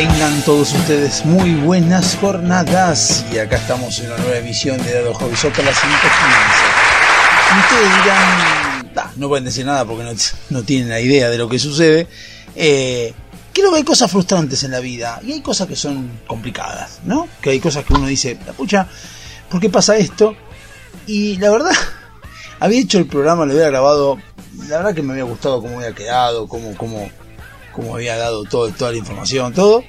Tengan todos ustedes muy buenas jornadas y acá estamos en una nueva emisión de Dado Hobby Soccer, la 115. Y ustedes dirán, "Ah, no pueden decir nada porque no, no tienen la idea de lo que sucede. Eh, creo que hay cosas frustrantes en la vida y hay cosas que son complicadas, ¿no? Que hay cosas que uno dice, "La pucha, ¿por qué pasa esto? Y la verdad, había hecho el programa, lo había grabado, la verdad que me había gustado cómo había quedado, cómo, cómo, cómo había dado toda la información, todo.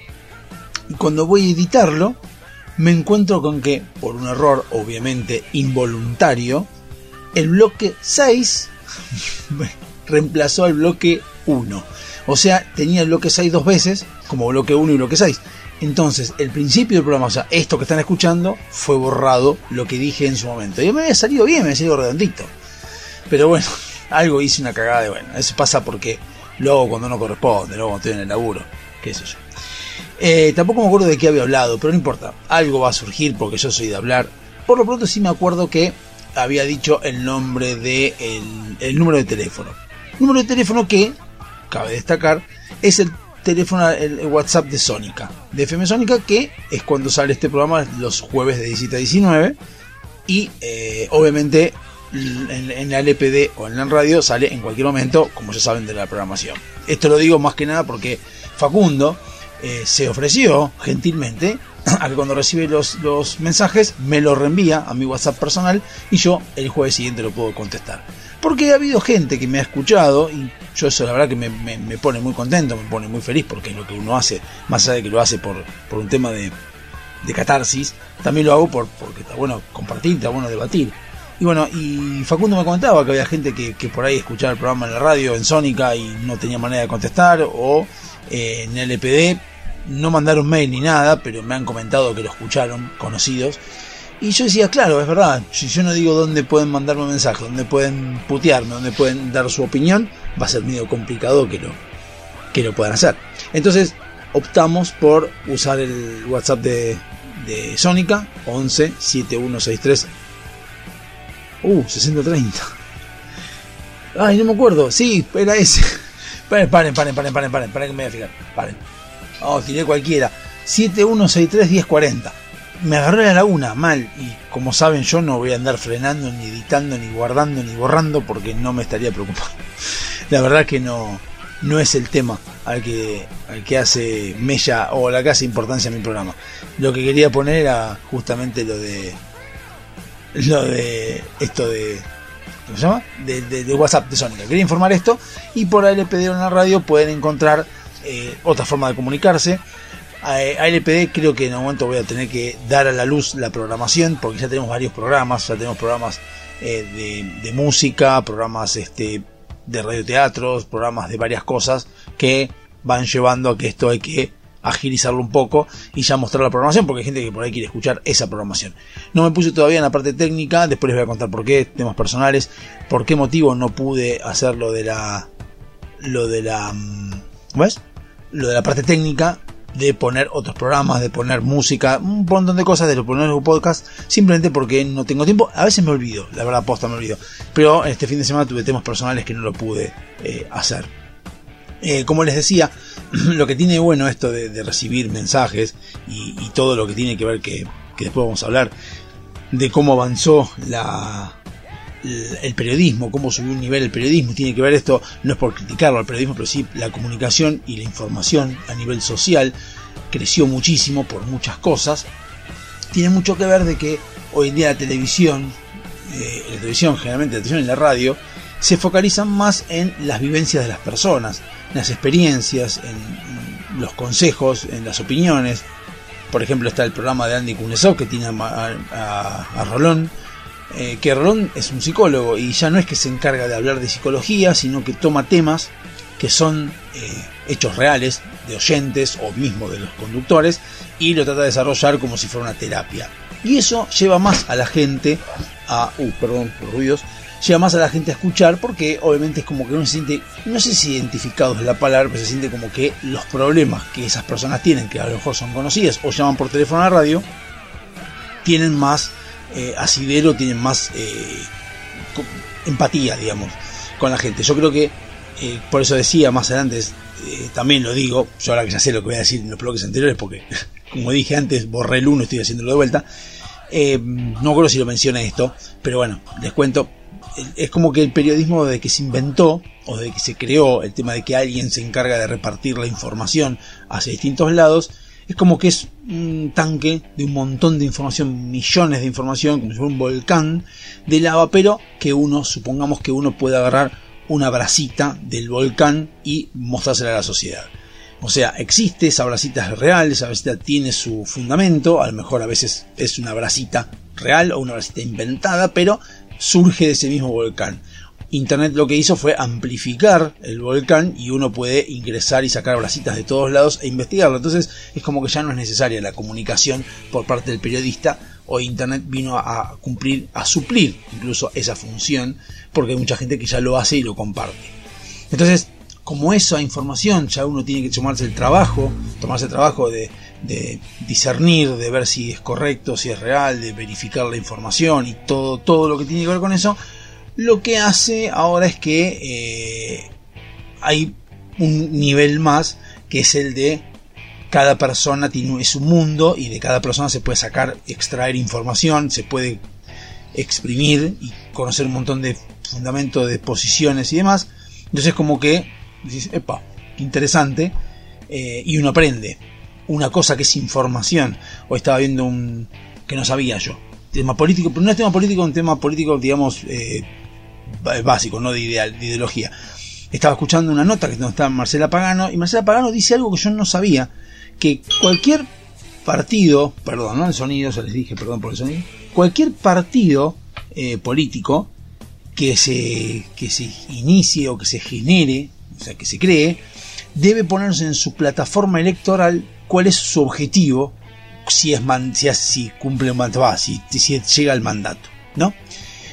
Y cuando voy a editarlo, me encuentro con que, por un error obviamente involuntario, el bloque 6 reemplazó al bloque 1. O sea, tenía el bloque 6 dos veces, como bloque 1 y bloque 6. Entonces, el principio del programa, o sea, esto que están escuchando, fue borrado lo que dije en su momento. Y me había salido bien, me había salido redondito. Pero bueno, algo hice una cagada de bueno. Eso pasa porque lo hago cuando no corresponde, luego cuando estoy en el laburo, qué sé yo. Eh, tampoco me acuerdo de qué había hablado, pero no importa. Algo va a surgir porque yo soy de hablar. Por lo pronto sí me acuerdo que había dicho el nombre de el, número de teléfono. Número de teléfono que, cabe destacar, es el teléfono, el, el WhatsApp de Sónica. De FM Sónica, que es cuando sale este programa los jueves de 17 a 19. Y eh, obviamente en, la LPD o en la radio sale en cualquier momento, como ya saben, de la programación. Esto lo digo más que nada porque Facundo eh, se ofreció gentilmente a que cuando recibe los, los mensajes me lo reenvía a mi WhatsApp personal y yo el jueves siguiente lo puedo contestar. Porque ha habido gente que me ha escuchado y yo eso la verdad que me, me- me pone muy contento, me pone muy feliz porque es lo que uno hace, más allá de que lo hace por, por un tema de, de catarsis, también lo hago por, porque está bueno compartir, está bueno debatir. Y bueno, y Facundo me contaba que había gente que, por ahí escuchaba el programa en la radio, en Sónica, y no tenía manera de contestar, o eh, en LPD, no mandaron mail ni nada, pero me han comentado que lo escucharon, conocidos. Y yo decía, claro, es verdad, si yo no digo dónde pueden mandarme mensajes, dónde pueden putearme, dónde pueden dar su opinión, va a ser medio complicado que lo, que lo puedan hacer. Entonces optamos por usar el WhatsApp de, de Sónica, 11 7163 Uh, 6030. Ay, no me acuerdo. Sí, era ese. Paren, paren, paren, paren, paren, paren, paren que me voy a fijar. Paren. Oh, tiré cualquiera. 7163-1040. Me agarré la laguna, mal. Y como saben, yo no voy a andar frenando, ni editando, ni guardando, ni borrando, porque no me estaría preocupando. La verdad que no, no es el tema al que, al que hace mella o la que hace importancia a mi programa. Lo que quería poner era justamente lo de lo de esto de ¿cómo se llama? De, de- WhatsApp de Sónica. Quería informar esto y por ALPD en la radio pueden encontrar eh, otra forma de comunicarse. A ALPD creo que en un momento voy a tener que dar a la luz la programación porque ya tenemos varios programas, ya tenemos programas eh, de, de música, programas este de radioteatros, programas de varias cosas que van llevando a que esto hay que agilizarlo un poco y ya mostrar la programación porque hay gente que por ahí quiere escuchar esa programación. No me puse todavía en la parte técnica, después les voy a contar por qué, temas personales, por qué motivo no pude hacer lo de la lo de la mm, ¿ves? Lo de la parte técnica de poner otros programas, de poner música, un montón de cosas, de poner un podcast, simplemente porque no tengo tiempo. A veces me olvido, la verdad, posta me olvido. Pero este fin de semana tuve temas personales que no lo pude eh, hacer. Eh, como les decía, lo que tiene bueno esto de, recibir mensajes y, y todo lo que tiene que ver que, que después vamos a hablar de cómo avanzó la, el periodismo, cómo subió un nivel el periodismo, tiene que ver esto, no es por criticarlo al periodismo, pero sí la comunicación y la información a nivel social creció muchísimo por muchas cosas. Tiene mucho que ver de que hoy en día la televisión, eh, la televisión generalmente la televisión y la radio, se focalizan más en las vivencias de las personas, en las experiencias, en los consejos, en las opiniones. Por ejemplo, está el programa de Andy Kunesov que tiene a, a- a Rolón, eh, que Rolón es un psicólogo y ya no es que se encarga de hablar de psicología, sino que toma temas que son eh, hechos reales de oyentes o mismo de los conductores y lo trata de desarrollar como si fuera una terapia. Y eso lleva más a la gente a... Uh, perdón por ruidos. Lleva más a la gente a escuchar porque obviamente es como que uno se siente, no sé si identificado es la palabra, pero se siente como que los problemas que esas personas tienen, que a lo mejor son conocidas o llaman por teléfono a la radio, tienen más eh, asidero, tienen más eh, empatía, digamos, con la gente. Yo creo que, eh, por eso decía más adelante, eh, también lo digo, yo ahora que ya sé lo que voy a decir en los bloques anteriores, porque como dije antes, borré el uno, estoy haciéndolo de vuelta. No creo si lo mencioné esto, pero bueno, les cuento. Es como que el periodismo de que se inventó o de que se creó el tema de que alguien se encarga de repartir la información hacia distintos lados, es como que es un tanque de un montón de información, millones de información, como si fuera un volcán de lava, pero que uno, supongamos que uno puede agarrar una bracita del volcán y mostrársela a la sociedad. O sea, existe, esa bracita es real, esa bracita tiene su fundamento, a lo mejor a veces es una bracita real o una bracita inventada, pero surge de ese mismo volcán. Internet lo que hizo fue amplificar el volcán y uno puede ingresar y sacar bracitas de todos lados e investigarlo. Entonces es como que ya no es necesaria la comunicación por parte del periodista o Internet vino a cumplir, a suplir incluso esa función porque hay mucha gente que ya lo hace y lo comparte. Entonces como esa información ya uno tiene que tomarse el trabajo, tomarse el trabajo de, discernir, de ver si es correcto, si es real, de verificar la información y todo, todo lo que tiene que ver con eso, lo que hace ahora es que eh, hay un nivel más que es el de cada persona tiene su mundo y de cada persona se puede sacar, extraer información, se puede exprimir y conocer un montón de fundamentos de posiciones y demás. Entonces como que Dices, epa, interesante. Eh, y uno aprende. Una cosa que es información. Hoy estaba viendo un que no sabía yo. Tema político, pero no es tema político, un tema político, digamos, eh, básico, no de, ideal, de ideología. Estaba escuchando una nota que está Marcela Pagano, y Marcela Pagano dice algo que yo no sabía, que cualquier partido, perdón, no el sonido, se les dije, perdón por el sonido, cualquier partido eh, político que se, que se inicie o que se genere o sea, que se cree, debe ponerse en su plataforma electoral cuál es su objetivo si, es cumple un mandato, si, si, llega al mandato, ¿no?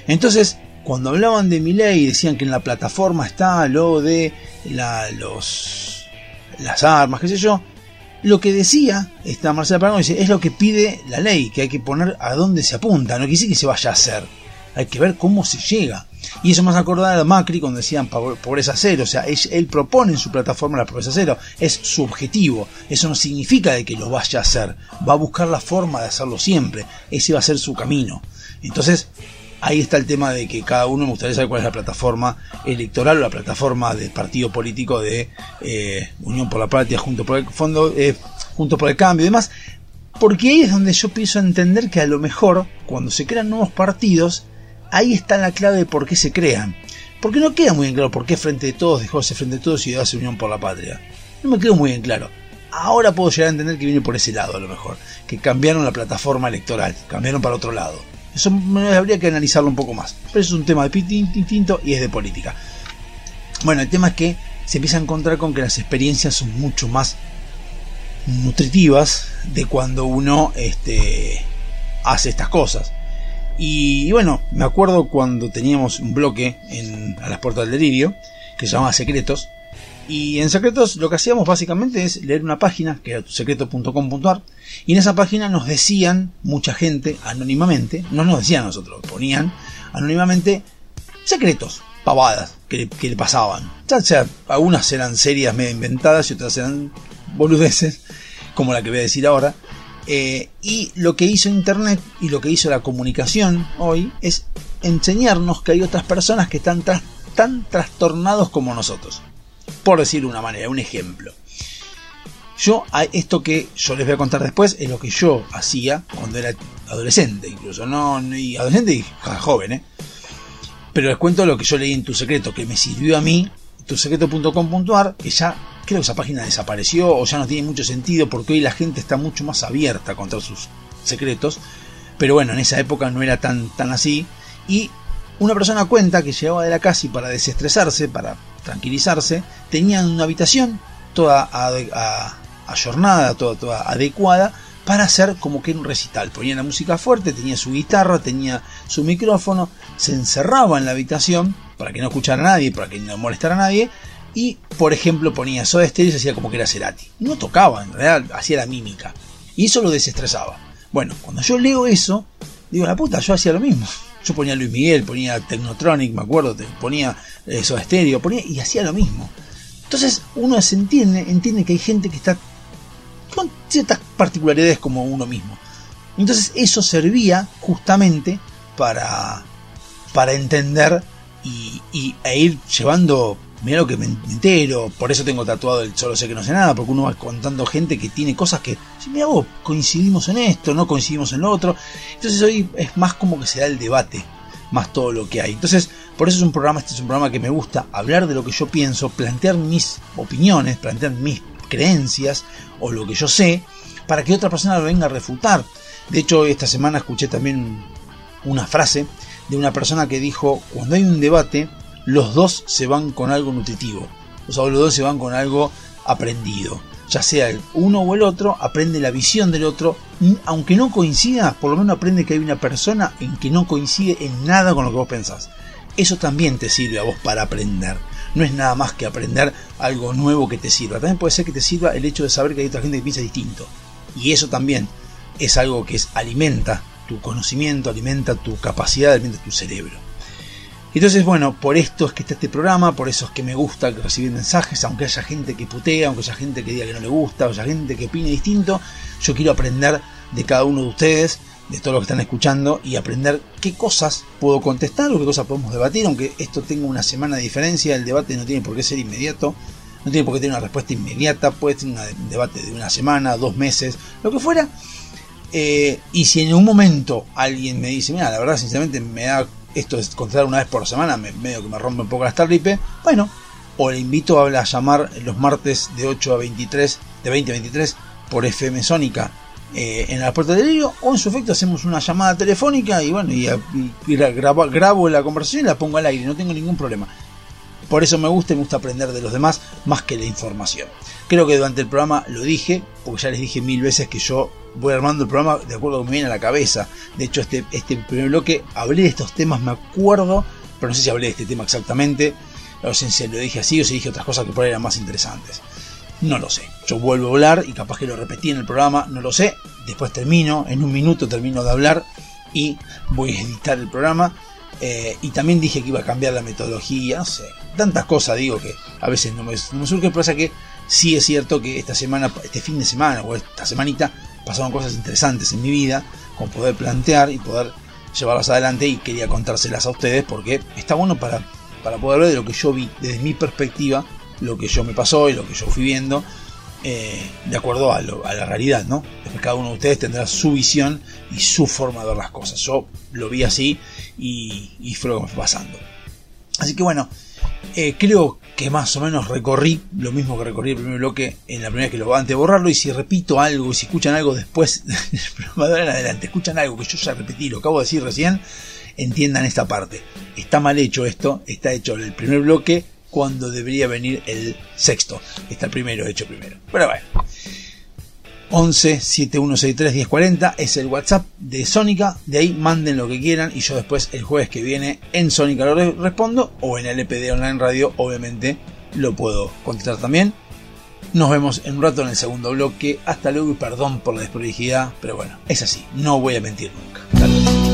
Entonces, cuando hablaban de mi ley, decían que en la plataforma está lo de los, las armas, qué sé yo, lo que decía esta Marcela Pagano dice, es lo que pide la ley, que hay que poner a dónde se apunta, no quiere decir que se vaya a hacer, hay que ver cómo se llega. Y eso más acordado a Macri cuando decían pobreza cero, o sea, él, propone en su plataforma la pobreza cero, es su objetivo, eso no significa de que lo vaya a hacer, va a buscar la forma de hacerlo siempre, ese va a ser su camino. Entonces, ahí está el tema de que cada uno me gustaría saber cuál es la plataforma electoral o la plataforma del partido político de eh, Unión por la Patria, junto por el fondo, eh, junto por el cambio y demás, porque ahí es donde yo pienso entender que a lo mejor cuando se crean nuevos partidos ahí está la clave de por qué se crean. Porque no queda muy bien claro por qué Frente de Todos dejó ese Frente de Todos y hace Unión por la Patria. No me quedó muy bien claro. Ahora puedo llegar a entender que viene por ese lado a lo mejor. Que cambiaron la plataforma electoral, cambiaron para otro lado. Eso habría que analizarlo un poco más. Pero eso es un tema distinto y es de política. Bueno, el tema es que se empieza a encontrar con que las experiencias son mucho más nutritivas de cuando uno este, hace estas cosas. Y, bueno, me acuerdo cuando teníamos un bloque en, a las puertas del delirio, que se llamaba Secretos. Y en Secretos lo que hacíamos básicamente es leer una página, que era secreto.com.ar, y en esa página nos decían, mucha gente, anónimamente, no nos decían nosotros, ponían anónimamente secretos, pavadas que, que le pasaban. Ya sea, algunas eran serias medio inventadas y otras eran boludeces, como la que voy a decir ahora. Eh, y lo que hizo Internet y lo que hizo la comunicación hoy es enseñarnos que hay otras personas que están tan trastornados como nosotros. Por decir una manera, un ejemplo. Yo, esto que yo les voy a contar después, es lo que yo hacía cuando era adolescente, incluso, no, adolescente y joven, ¿eh? Pero les cuento lo que yo leí en Tu Secreto, que me sirvió a mí, tusecreto.com.ar, que ya creo que esa página desapareció o ya no tiene mucho sentido porque hoy la gente está mucho más abierta contra sus secretos. Pero bueno, en esa época no era tan, tan así Y una persona cuenta que llegaba de la casa y para desestresarse, para tranquilizarse, tenían una habitación toda ayornada, toda, toda adecuada para hacer como que un recital. Ponía la música fuerte, tenía su guitarra, tenía su micrófono, se encerraba en la habitación para que no escuchara a nadie, para que no molestara a nadie, y por ejemplo ponía Soda Stereo y hacía como que era Cerati. No tocaba, en realidad hacía la mímica. Y eso lo desestresaba. Bueno, cuando yo leo eso, digo, la puta, yo hacía lo mismo. Yo ponía Luis Miguel, ponía Technotronic, me acuerdo, ponía eh, Soda Stereo, ponía y hacía lo mismo. Entonces uno se entiende, entiende que hay gente que está con ciertas particularidades como uno mismo. Entonces eso servía justamente para, para entender y, y, e ir llevando mira lo que me entero, por eso tengo tatuado el solo sé que no sé nada, porque uno va contando gente que tiene cosas que, mira vos, coincidimos en esto, no coincidimos en lo otro. Entonces hoy es más como que se da el debate, más todo lo que hay. Entonces, por eso es un programa, este es un programa que me gusta, hablar de lo que yo pienso, plantear mis opiniones, plantear mis creencias o lo que yo sé, para que otra persona lo venga a refutar. De hecho, esta semana escuché también una frase de una persona que dijo, cuando hay un debate, los dos se van con algo nutritivo. O sea, los dos se van con algo aprendido. Ya sea el uno o el otro, aprende la visión del otro. Aunque no coincida, por lo menos aprende que hay una persona en que no coincide en nada con lo que vos pensás. Eso también te sirve a vos para aprender. No es nada más que aprender algo nuevo que te sirva. También puede ser que te sirva el hecho de saber que hay otra gente que piensa distinto. Y eso también es algo que es, alimenta tu conocimiento, alimenta tu capacidad, alimenta tu cerebro. Entonces, bueno, por esto es que está este programa, por eso es que me gusta recibir mensajes, aunque haya gente que putea, aunque haya gente que diga que no le gusta, o haya gente que opine distinto, yo quiero aprender de cada uno de ustedes, de todos los que están escuchando, y aprender qué cosas puedo contestar o qué cosas podemos debatir, aunque esto tenga una semana de diferencia, el debate no tiene por qué ser inmediato, no tiene por qué tener una respuesta inmediata, puede tener un debate de una semana, dos meses, lo que fuera. Eh, y si en un momento alguien me dice, mira, la verdad, sinceramente me da esto es contratar una vez por semana, me, medio que me rompe un poco la starlipe, bueno, o le invito a, llamar los martes de 8 a 23, de 20 a 23 por FM Sónica eh, en la puerta del delirio, o en su efecto hacemos una llamada telefónica y bueno, y, grabo, la conversación y la pongo al aire, no tengo ningún problema. Por eso me gusta y me gusta aprender de los demás más que la información. Creo que durante el programa lo dije, porque ya les dije mil veces que yo voy armando el programa de acuerdo a lo que me viene a la cabeza. De hecho, este, este primer bloque hablé de estos temas, me acuerdo, pero no sé si hablé de este tema exactamente. Sé si lo dije así o si dije otras cosas que por ahí eran más interesantes. No lo sé. Yo vuelvo a hablar y capaz que lo repetí en el programa, no lo sé. Después termino, en un minuto termino de hablar y voy a editar el programa. Eh, y también dije que iba a cambiar la metodología. Tantas cosas digo que a veces no me, no surge, pero que sí es cierto que esta semana, este fin de semana o esta semanita pasaron cosas interesantes en mi vida, como poder plantear y poder llevarlas adelante y quería contárselas a ustedes porque está bueno para, para poder ver de lo que yo vi desde mi perspectiva, lo que yo me pasó y lo que yo fui viendo, eh, de acuerdo a, la realidad, ¿no? Cada uno de ustedes tendrá su visión y su forma de ver las cosas. Yo lo vi así y, y fue lo que me fue pasando. Así que bueno, eh, creo que más o menos recorrí lo mismo que recorrí el primer bloque en la primera vez que lo antes de borrarlo. Y si repito algo, y si escuchan algo después del adelante, escuchan algo que yo ya repetí, lo acabo de decir recién, entiendan esta parte. Está mal hecho esto, está hecho el primer bloque cuando debería venir el sexto. Está el primero hecho primero. Pero bueno. 11 7163 1040 es el WhatsApp de Sónica. De ahí manden lo que quieran y yo después el jueves que viene en Sónica lo respondo o en el LPD Online Radio obviamente lo puedo contestar también. Nos vemos en un rato en el segundo bloque. Hasta luego y perdón por la desprolijidad, pero bueno, es así, no voy a mentir nunca.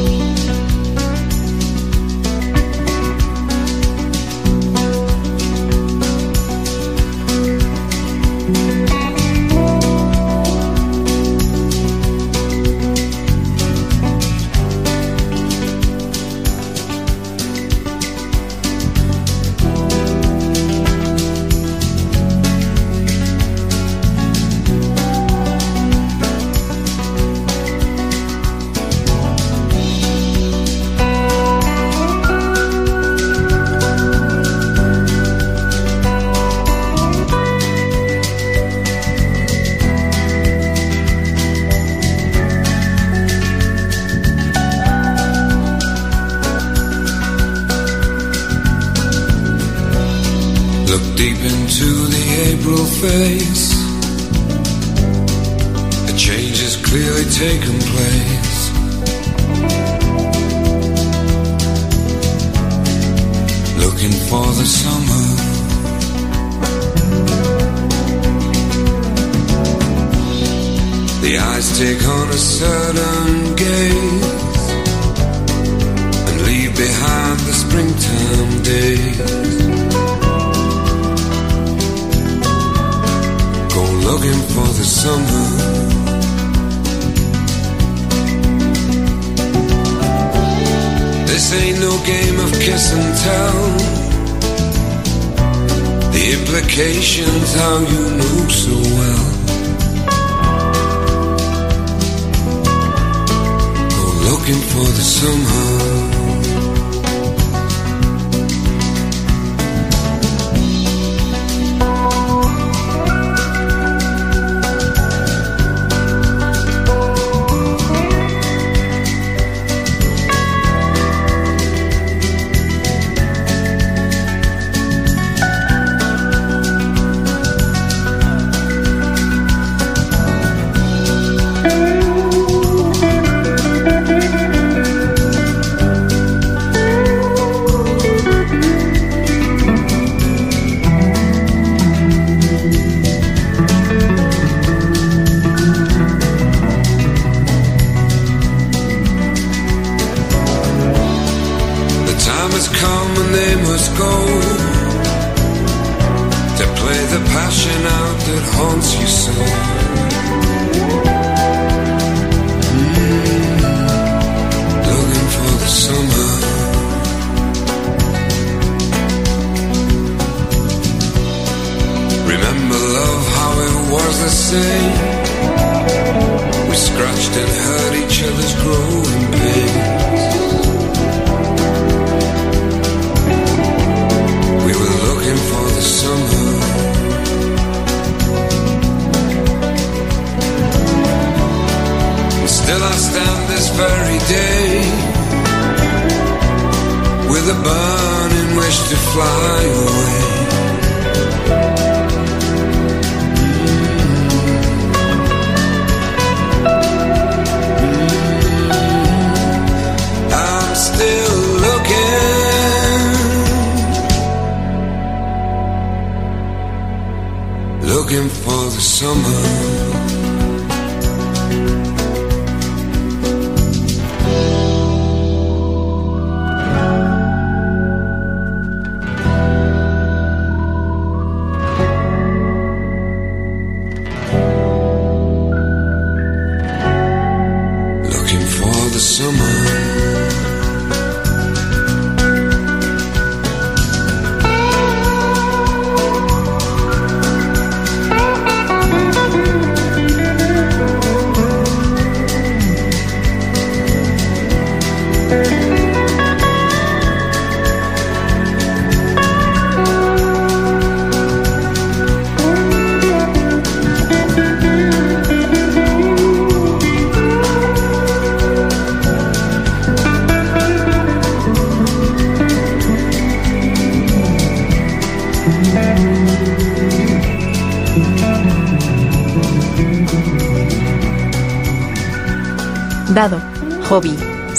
Summer.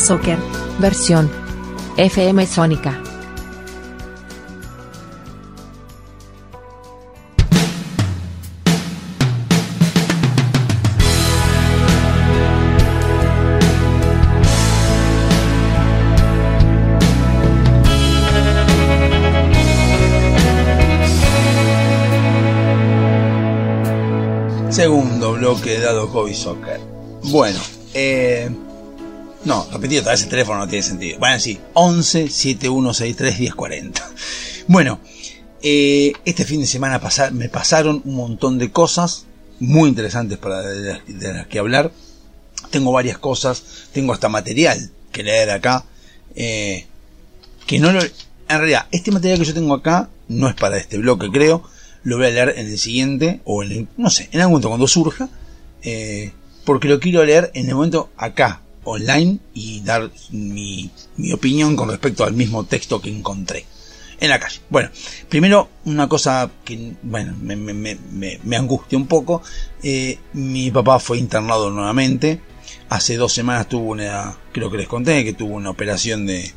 Soccer. Versión. FM Sónica. Segundo bloque dado hobby soccer. Bueno, eh, no, repetido, vez el teléfono no tiene sentido. Bueno, sí, 11 7163 1040. Bueno, eh, este fin de semana me pasaron un montón de cosas muy interesantes para de las que hablar. Tengo varias cosas, tengo hasta material que leer acá. eh, que no lo, en realidad, este material que yo tengo acá no es para este bloque, creo. Lo voy a leer en el siguiente, o en el, no sé, en algún momento cuando surja. eh, porque lo quiero leer en el momento acá, online, y dar mi, mi opinión con respecto al mismo texto que encontré. en la calle. Bueno, primero una cosa que, bueno, me, me, me, me angustia un poco. Eh, mi papá fue internado nuevamente. Hace dos semanas tuvo una, creo que les conté, que tuvo una operación de,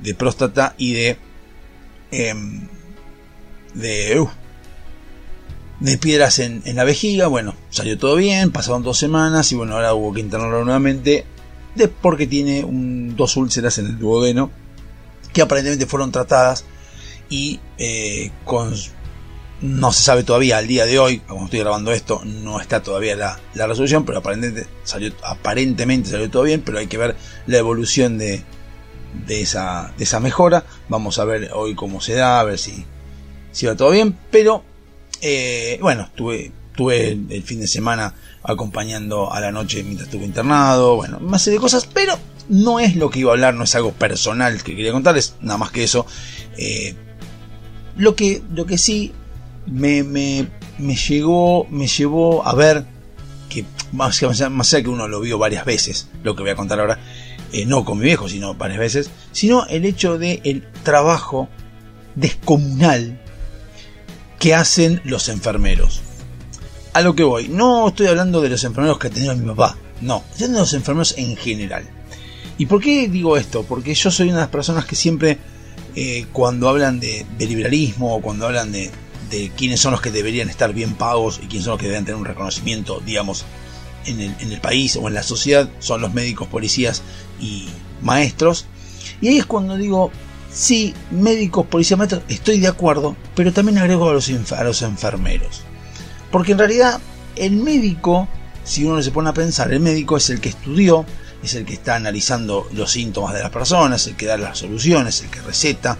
de próstata y de, de, uh, de piedras en, en, la vejiga. Bueno, salió todo bien, pasaron dos semanas y bueno, ahora hubo que internarlo nuevamente porque tiene dos úlceras en el duodeno que aparentemente fueron tratadas y eh, no se sabe todavía al día de hoy, como estoy grabando esto, no está todavía la, la, resolución, pero aparentemente salió, aparentemente salió todo bien, pero hay que ver la evolución de, de, esa, de esa mejora. Vamos a ver hoy cómo se da, a ver si, si va todo bien, pero eh, bueno, tuve el, el, fin de semana acompañando a la noche mientras estuve internado, bueno, más serie de cosas, pero no es lo que iba a hablar, no es algo personal que quería contarles, nada más que eso. Eh, lo que, lo que sí me, me, me, llegó, me llevó a ver que más, más allá que uno lo vio varias veces, lo que voy a contar ahora, eh, no con mi viejo, sino varias veces, sino el hecho de el trabajo descomunal que hacen los enfermeros. A lo que voy, no estoy hablando de los enfermeros que tenido mi papá, no, estoy hablando de los enfermeros en general. ¿Y por qué digo esto? Porque yo soy una de las personas que siempre, eh, cuando hablan de, de, liberalismo o cuando hablan de, quiénes son los que deberían estar bien pagos y quiénes son los que deberían tener un reconocimiento, digamos, en el, país o en la sociedad, son los médicos, policías y maestros. Y ahí es cuando digo, sí, médicos, policías, maestros, estoy de acuerdo, pero también agrego a los enfermeros. Porque en realidad el médico, si uno se pone a pensar, el médico es el que estudió, es el que está analizando los síntomas de las personas, el que da las soluciones, el que receta,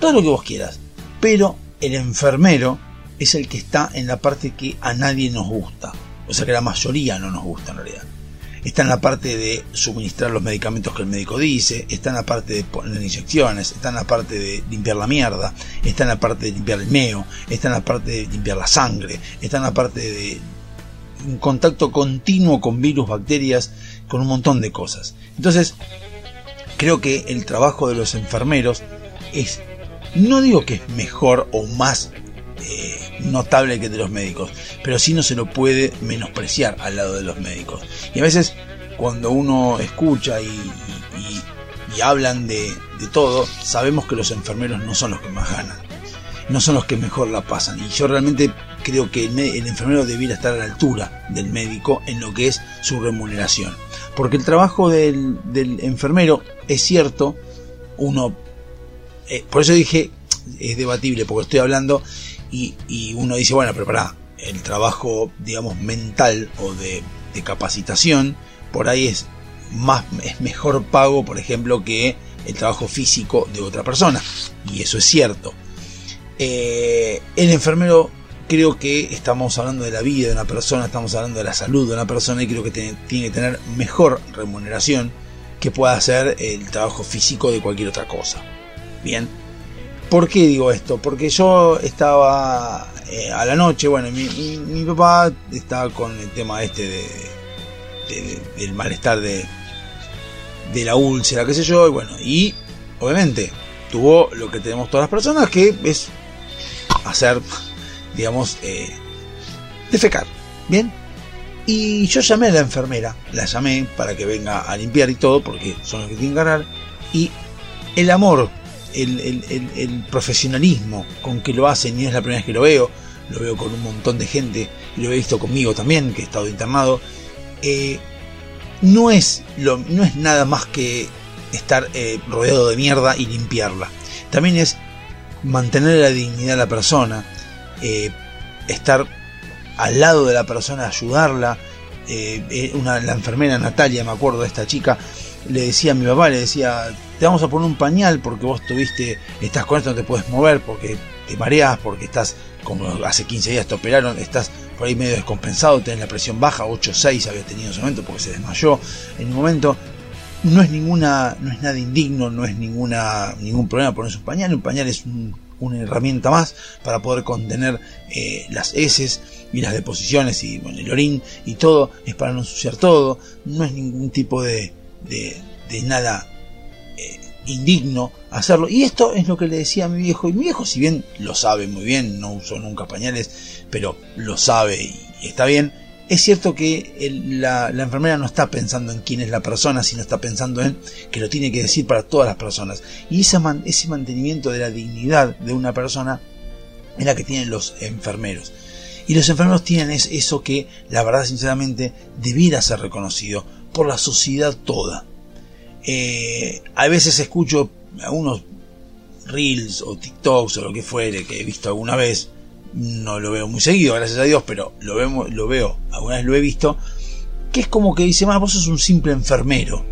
todo lo que vos quieras. Pero el enfermero es el que está en la parte que a nadie nos gusta, o sea que la mayoría no nos gusta en realidad. Está en la parte de suministrar los medicamentos que el médico dice, está en la parte de poner inyecciones, está en la parte de limpiar la mierda, está en la parte de limpiar el meo, está en la parte de limpiar la sangre, está en la parte de un contacto continuo con virus, bacterias, con un montón de cosas. Entonces, creo que el trabajo de los enfermeros es, no digo que es mejor o más eh, notable que de los médicos, pero sí no se lo puede menospreciar al lado de los médicos. Y a veces cuando uno escucha y, y, hablan de, todo, sabemos que los enfermeros no son los que más ganan, no son los que mejor la pasan. Y yo realmente creo que el, enfermero debiera estar a la altura del médico en lo que es su remuneración. Porque el trabajo del, del enfermero es cierto, uno, eh, por eso dije, es debatible, porque estoy hablando y, y uno dice, bueno, pero pará, el trabajo, digamos, mental o de, capacitación, por ahí es más, es mejor pago, por ejemplo, que el trabajo físico de otra persona. Y eso es cierto. Eh, el enfermero creo que estamos hablando de la vida de una persona, estamos hablando de la salud de una persona y creo que tiene que tener mejor remuneración que pueda hacer el trabajo físico de cualquier otra cosa. Bien, ¿por qué digo esto? Porque yo estaba eh, a la noche, bueno, mi, papá estaba con el tema este de, del malestar de, de la úlcera, qué sé yo, y bueno, y obviamente tuvo lo que tenemos todas las personas, que es hacer digamos, eh, defecar. Bien. Y yo llamé a la enfermera, la llamé para que venga a limpiar y todo, porque son los que tienen que ganar. Y el amor, el, profesionalismo con que lo hacen, y es la primera vez que lo veo, lo veo con un montón de gente, y lo he visto conmigo también, que he estado internado, eh, no, es no es nada más que estar eh, rodeado de mierda y limpiarla. También es mantener la dignidad de la persona, eh, estar al lado de la persona, ayudarla. Una, la enfermera Natalia, me acuerdo de esta chica, le decía a mi papá, le decía, te vamos a poner un pañal porque vos tuviste, estás con esto, no te puedes mover porque te mareas, porque estás, como hace 15 días te operaron, estás por ahí medio descompensado, tenés la presión baja, 8-6 había tenido en ese momento porque se desmayó en un momento. No es ninguna, no es nada indigno, no es ninguna, ningún problema ponerse un pañal, un pañal es un una herramienta más para poder contener eh, las heces y las deposiciones y bueno, el orín y todo, es para no ensuciar todo, no es ningún tipo de, de, de nada indigno hacerlo. Y esto es lo que le decía a mi viejo. Y mi viejo, si bien lo sabe muy bien, no usó nunca pañales, pero lo sabe y está bien. Es cierto que la, enfermera no está pensando en quién es la persona, sino está pensando en que lo tiene que decir para todas las personas. Y ese, ese mantenimiento de la dignidad de una persona es la que tienen los enfermeros. Y los enfermeros tienen eso que, la verdad, sinceramente, debiera ser reconocido por la sociedad toda. Eh, a veces escucho algunos reels o TikToks o lo que fuere que he visto alguna vez, no lo veo muy seguido, gracias a Dios, pero lo veo, lo veo alguna vez lo he visto, que es como que dice, más vos sos un simple enfermero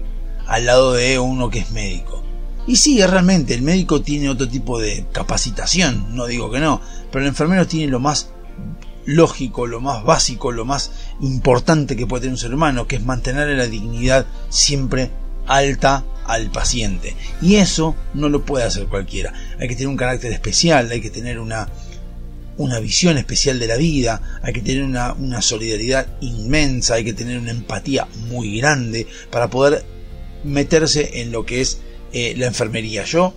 al lado de uno que es médico. Y sí, realmente, el médico tiene otro tipo de capacitación, no digo que no, pero el enfermero tiene lo más lógico, lo más básico, lo más importante que puede tener un ser humano, que es mantener la dignidad siempre alta al paciente. Y eso no lo puede hacer cualquiera. Hay que tener un carácter especial, hay que tener una, una visión especial de la vida, hay que tener una, una solidaridad inmensa, hay que tener una empatía muy grande para poder meterse en lo que es eh, la enfermería. Yo,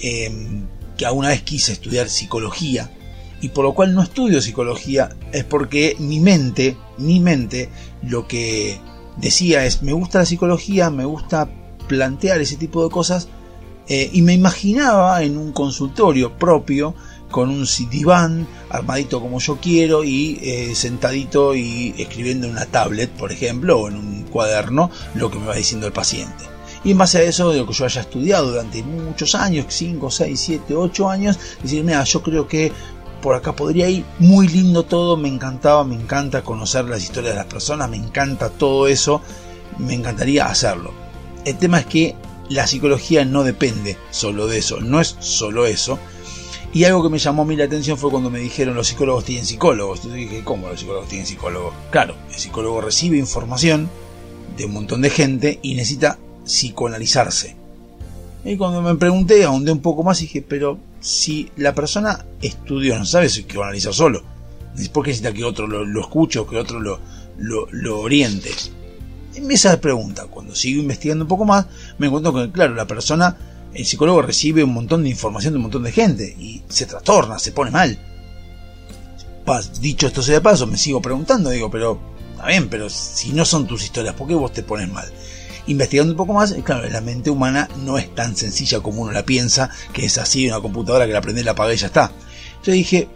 em, que alguna vez quise estudiar psicología, y por lo cual no estudio psicología, es porque mi mente, mi mente, lo que decía es, me gusta la psicología, me gusta plantear ese tipo de cosas, eh, y me imaginaba en un consultorio propio, con un diván armadito como yo quiero y eh, sentadito y escribiendo en una tablet, por ejemplo, o en un cuaderno, lo que me va diciendo el paciente. Y en base a eso, de lo que yo haya estudiado durante muchos años, 5, 6, 7, 8 años, decir, mira, yo creo que por acá podría ir, muy lindo todo, me encantaba, me encanta conocer las historias de las personas, me encanta todo eso, me encantaría hacerlo. El tema es que la psicología no depende solo de eso, no es solo eso. Y algo que me llamó a mí la atención fue cuando me dijeron los psicólogos tienen psicólogos. Yo dije, ¿cómo los psicólogos tienen psicólogos? Claro, el psicólogo recibe información de un montón de gente y necesita psicoanalizarse. Y cuando me pregunté, ahondé un poco más y dije, pero si la persona estudió, no sabe si psicoanalizar solo. ¿Por qué necesita que otro lo, escuche o que otro lo, lo, lo oriente? En esa pregunta, cuando sigo investigando un poco más, me encuentro que, claro, la persona, el psicólogo recibe un montón de información de un montón de gente y se trastorna, se pone mal. Dicho esto sea de paso, me sigo preguntando, digo, pero, está bien, pero si no son tus historias, ¿por qué vos te pones mal? Investigando un poco más, claro, la mente humana no es tan sencilla como uno la piensa, que es así una computadora que la prende, la apaga y ya está. Yo dije,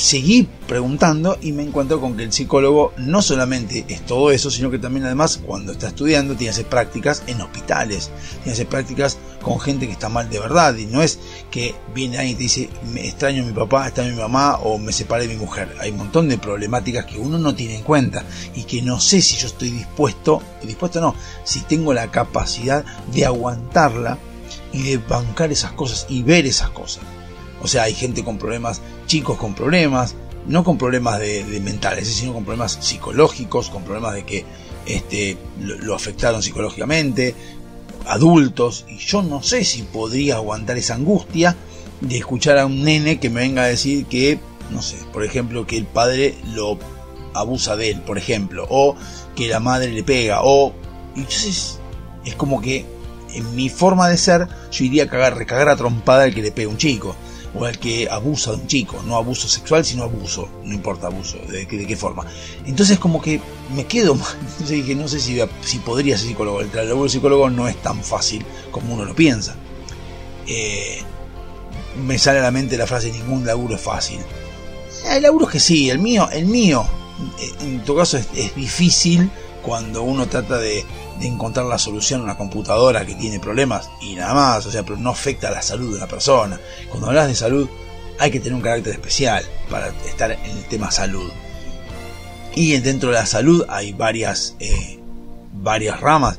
seguí preguntando y me encuentro con que el psicólogo no solamente es todo eso, sino que también además cuando está estudiando tiene que hacer prácticas en hospitales, tiene que hacer prácticas con gente que está mal de verdad y no es que viene alguien y te dice me extraño a mi papá, extraño a mi mamá o me separé de mi mujer. Hay un montón de problemáticas que uno no tiene en cuenta y que no sé si yo estoy dispuesto, dispuesto no, si tengo la capacidad de aguantarla y de bancar esas cosas y ver esas cosas. O sea, hay gente con problemas, chicos con problemas, no con problemas de, mentales, sino con problemas psicológicos, con problemas de que este, lo, afectaron psicológicamente, adultos, y yo no sé si podría aguantar esa angustia de escuchar a un nene que me venga a decir que, no sé, por ejemplo, que el padre lo abusa de él, por ejemplo, o que la madre le pega, o... entonces es como que en mi forma de ser yo iría a cagar, recagar a trompada al que le pega a un chico o al que abusa de un chico, no abuso sexual, sino abuso, no importa abuso, de, qué forma. Entonces como que me quedo mal, entonces dije, no sé si, si podría ser psicólogo, el laburo de psicólogo no es tan fácil como uno lo piensa. Eh, me sale a la mente la frase, ningún laburo es fácil. Hay laburos que sí, el mío, el mío, eh, en tu caso es difícil cuando uno trata de de encontrar la solución a una computadora que tiene problemas y nada más, o sea, pero no afecta a la salud de una persona. Cuando hablas de salud hay que tener un carácter especial para estar en el tema salud. Y dentro de la salud hay varias, eh, varias ramas.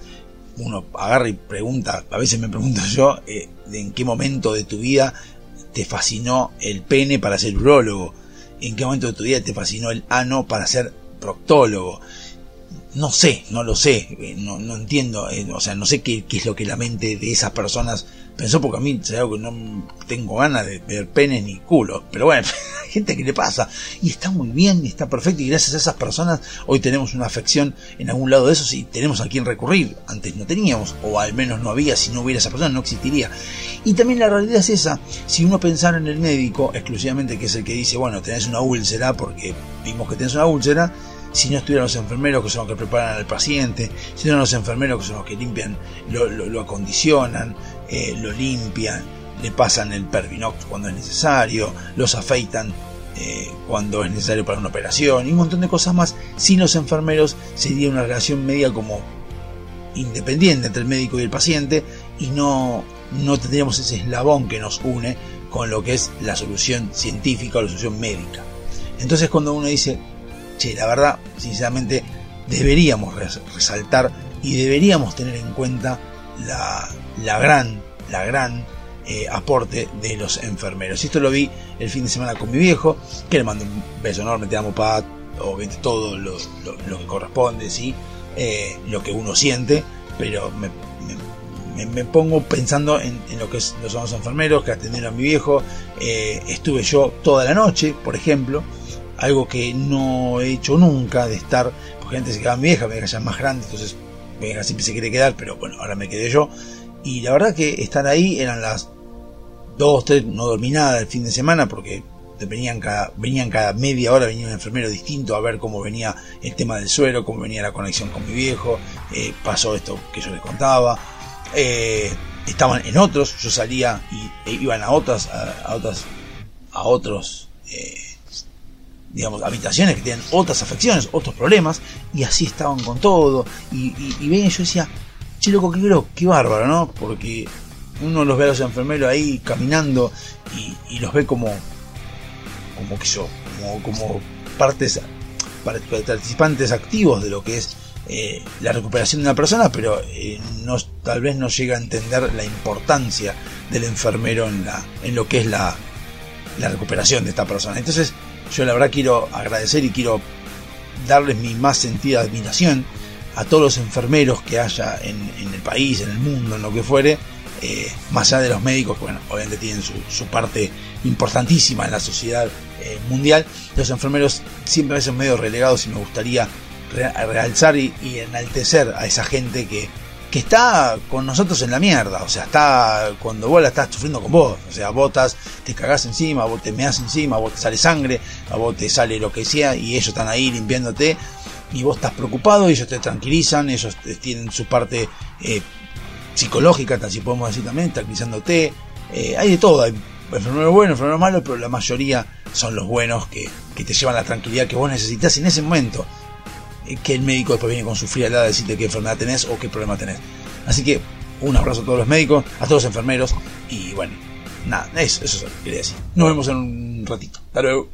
Uno agarra y pregunta, a veces me pregunto yo, eh, en qué momento de tu vida te fascinó el pene para ser urólogo, en qué momento de tu vida te fascinó el ano para ser proctólogo no sé, no lo sé, eh, no, no entiendo, eh, o sea, no sé qué, qué, es lo que la mente de esas personas pensó, porque a mí es algo que no tengo ganas de ver penes ni culo, pero bueno, hay gente que le pasa, y está muy bien, y está perfecto, y gracias a esas personas hoy tenemos una afección en algún lado de esos y tenemos a quien recurrir, antes no teníamos, o al menos no había, si no hubiera esa persona no existiría. Y también la realidad es esa, si uno pensara en el médico exclusivamente, que es el que dice, bueno, tenés una úlcera, porque vimos que tenés una úlcera, si no estuvieran los enfermeros que son los que preparan al paciente, si no los enfermeros que son los que limpian, lo, lo, acondicionan, eh, lo limpian, le pasan el Pervinox cuando es necesario, los afeitan eh, cuando es necesario para una operación y un montón de cosas más. Sin los enfermeros sería una relación media como independiente entre el médico y el paciente y no, no tendríamos ese eslabón que nos une con lo que es la solución científica o la solución médica. Entonces cuando uno dice, che, la verdad, sinceramente, deberíamos resaltar y deberíamos tener en cuenta la, la gran, la gran eh, aporte de los enfermeros. Esto lo vi el fin de semana con mi viejo, que le mando un beso enorme, te amo, pa, obviamente todo lo, lo, lo que corresponde, ¿sí? Eh, lo que uno siente, pero me, me, me pongo pensando en, en, lo que son los enfermeros que atendieron a mi viejo. Eh, estuve yo toda la noche, por ejemplo, algo que no he hecho nunca de estar, porque antes se quedaba mi vieja, mi vieja ya es más grande, entonces mi vieja siempre se quiere quedar, pero bueno, ahora me quedé yo. Y la verdad que estar ahí eran las dos, tres, no dormí nada el fin de semana porque venían cada, venían cada media hora, venía un enfermero distinto a ver cómo venía el tema del suero, cómo venía la conexión con mi viejo, eh, pasó esto que yo les contaba, eh, estaban en otros, yo salía y e iban a otras, a, a otras, a otros, eh, digamos, habitaciones que tienen otras afecciones, otros problemas, y así estaban con todo, y, y, y yo decía, che loco, qué, qué bárbaro, ¿no? Porque uno los ve a los enfermeros ahí caminando y, los ve como, como que yo, como, partes, participantes activos de lo que es eh, la recuperación de una persona, pero eh, tal vez no llega a entender la importancia del enfermero en, la, en lo que es la, la recuperación de esta persona. Entonces, yo la verdad quiero agradecer y quiero darles mi más sentida admiración a todos los enfermeros que haya en, el país, en el mundo, en lo que fuere, eh, más allá de los médicos, que bueno, obviamente tienen su, parte importantísima en la sociedad eh, mundial, los enfermeros siempre a veces medio relegados y me gustaría re realzar y, enaltecer a esa gente que, que está con nosotros en la mierda, o sea, está cuando vos la estás sufriendo con vos, o sea, botas, te cagás encima, vos te meas encima, vos te sale sangre, a vos te sale lo que sea y ellos están ahí limpiándote y vos estás preocupado, ellos te tranquilizan, ellos tienen su parte eh, psicológica, si podemos decir también, tranquilizándote, eh, hay de todo, hay enfermeros buenos, enfermeros malos, pero la mayoría son los buenos que, que te llevan la tranquilidad que vos necesitas en ese momento, que el médico después viene con su frialdad a decirte qué enfermedad tenés o qué problema tenés. Así que un abrazo a todos los médicos, a todos los enfermeros y bueno, nada, eso, eso es lo que quería decir. Nos vemos en un ratito. Hasta luego.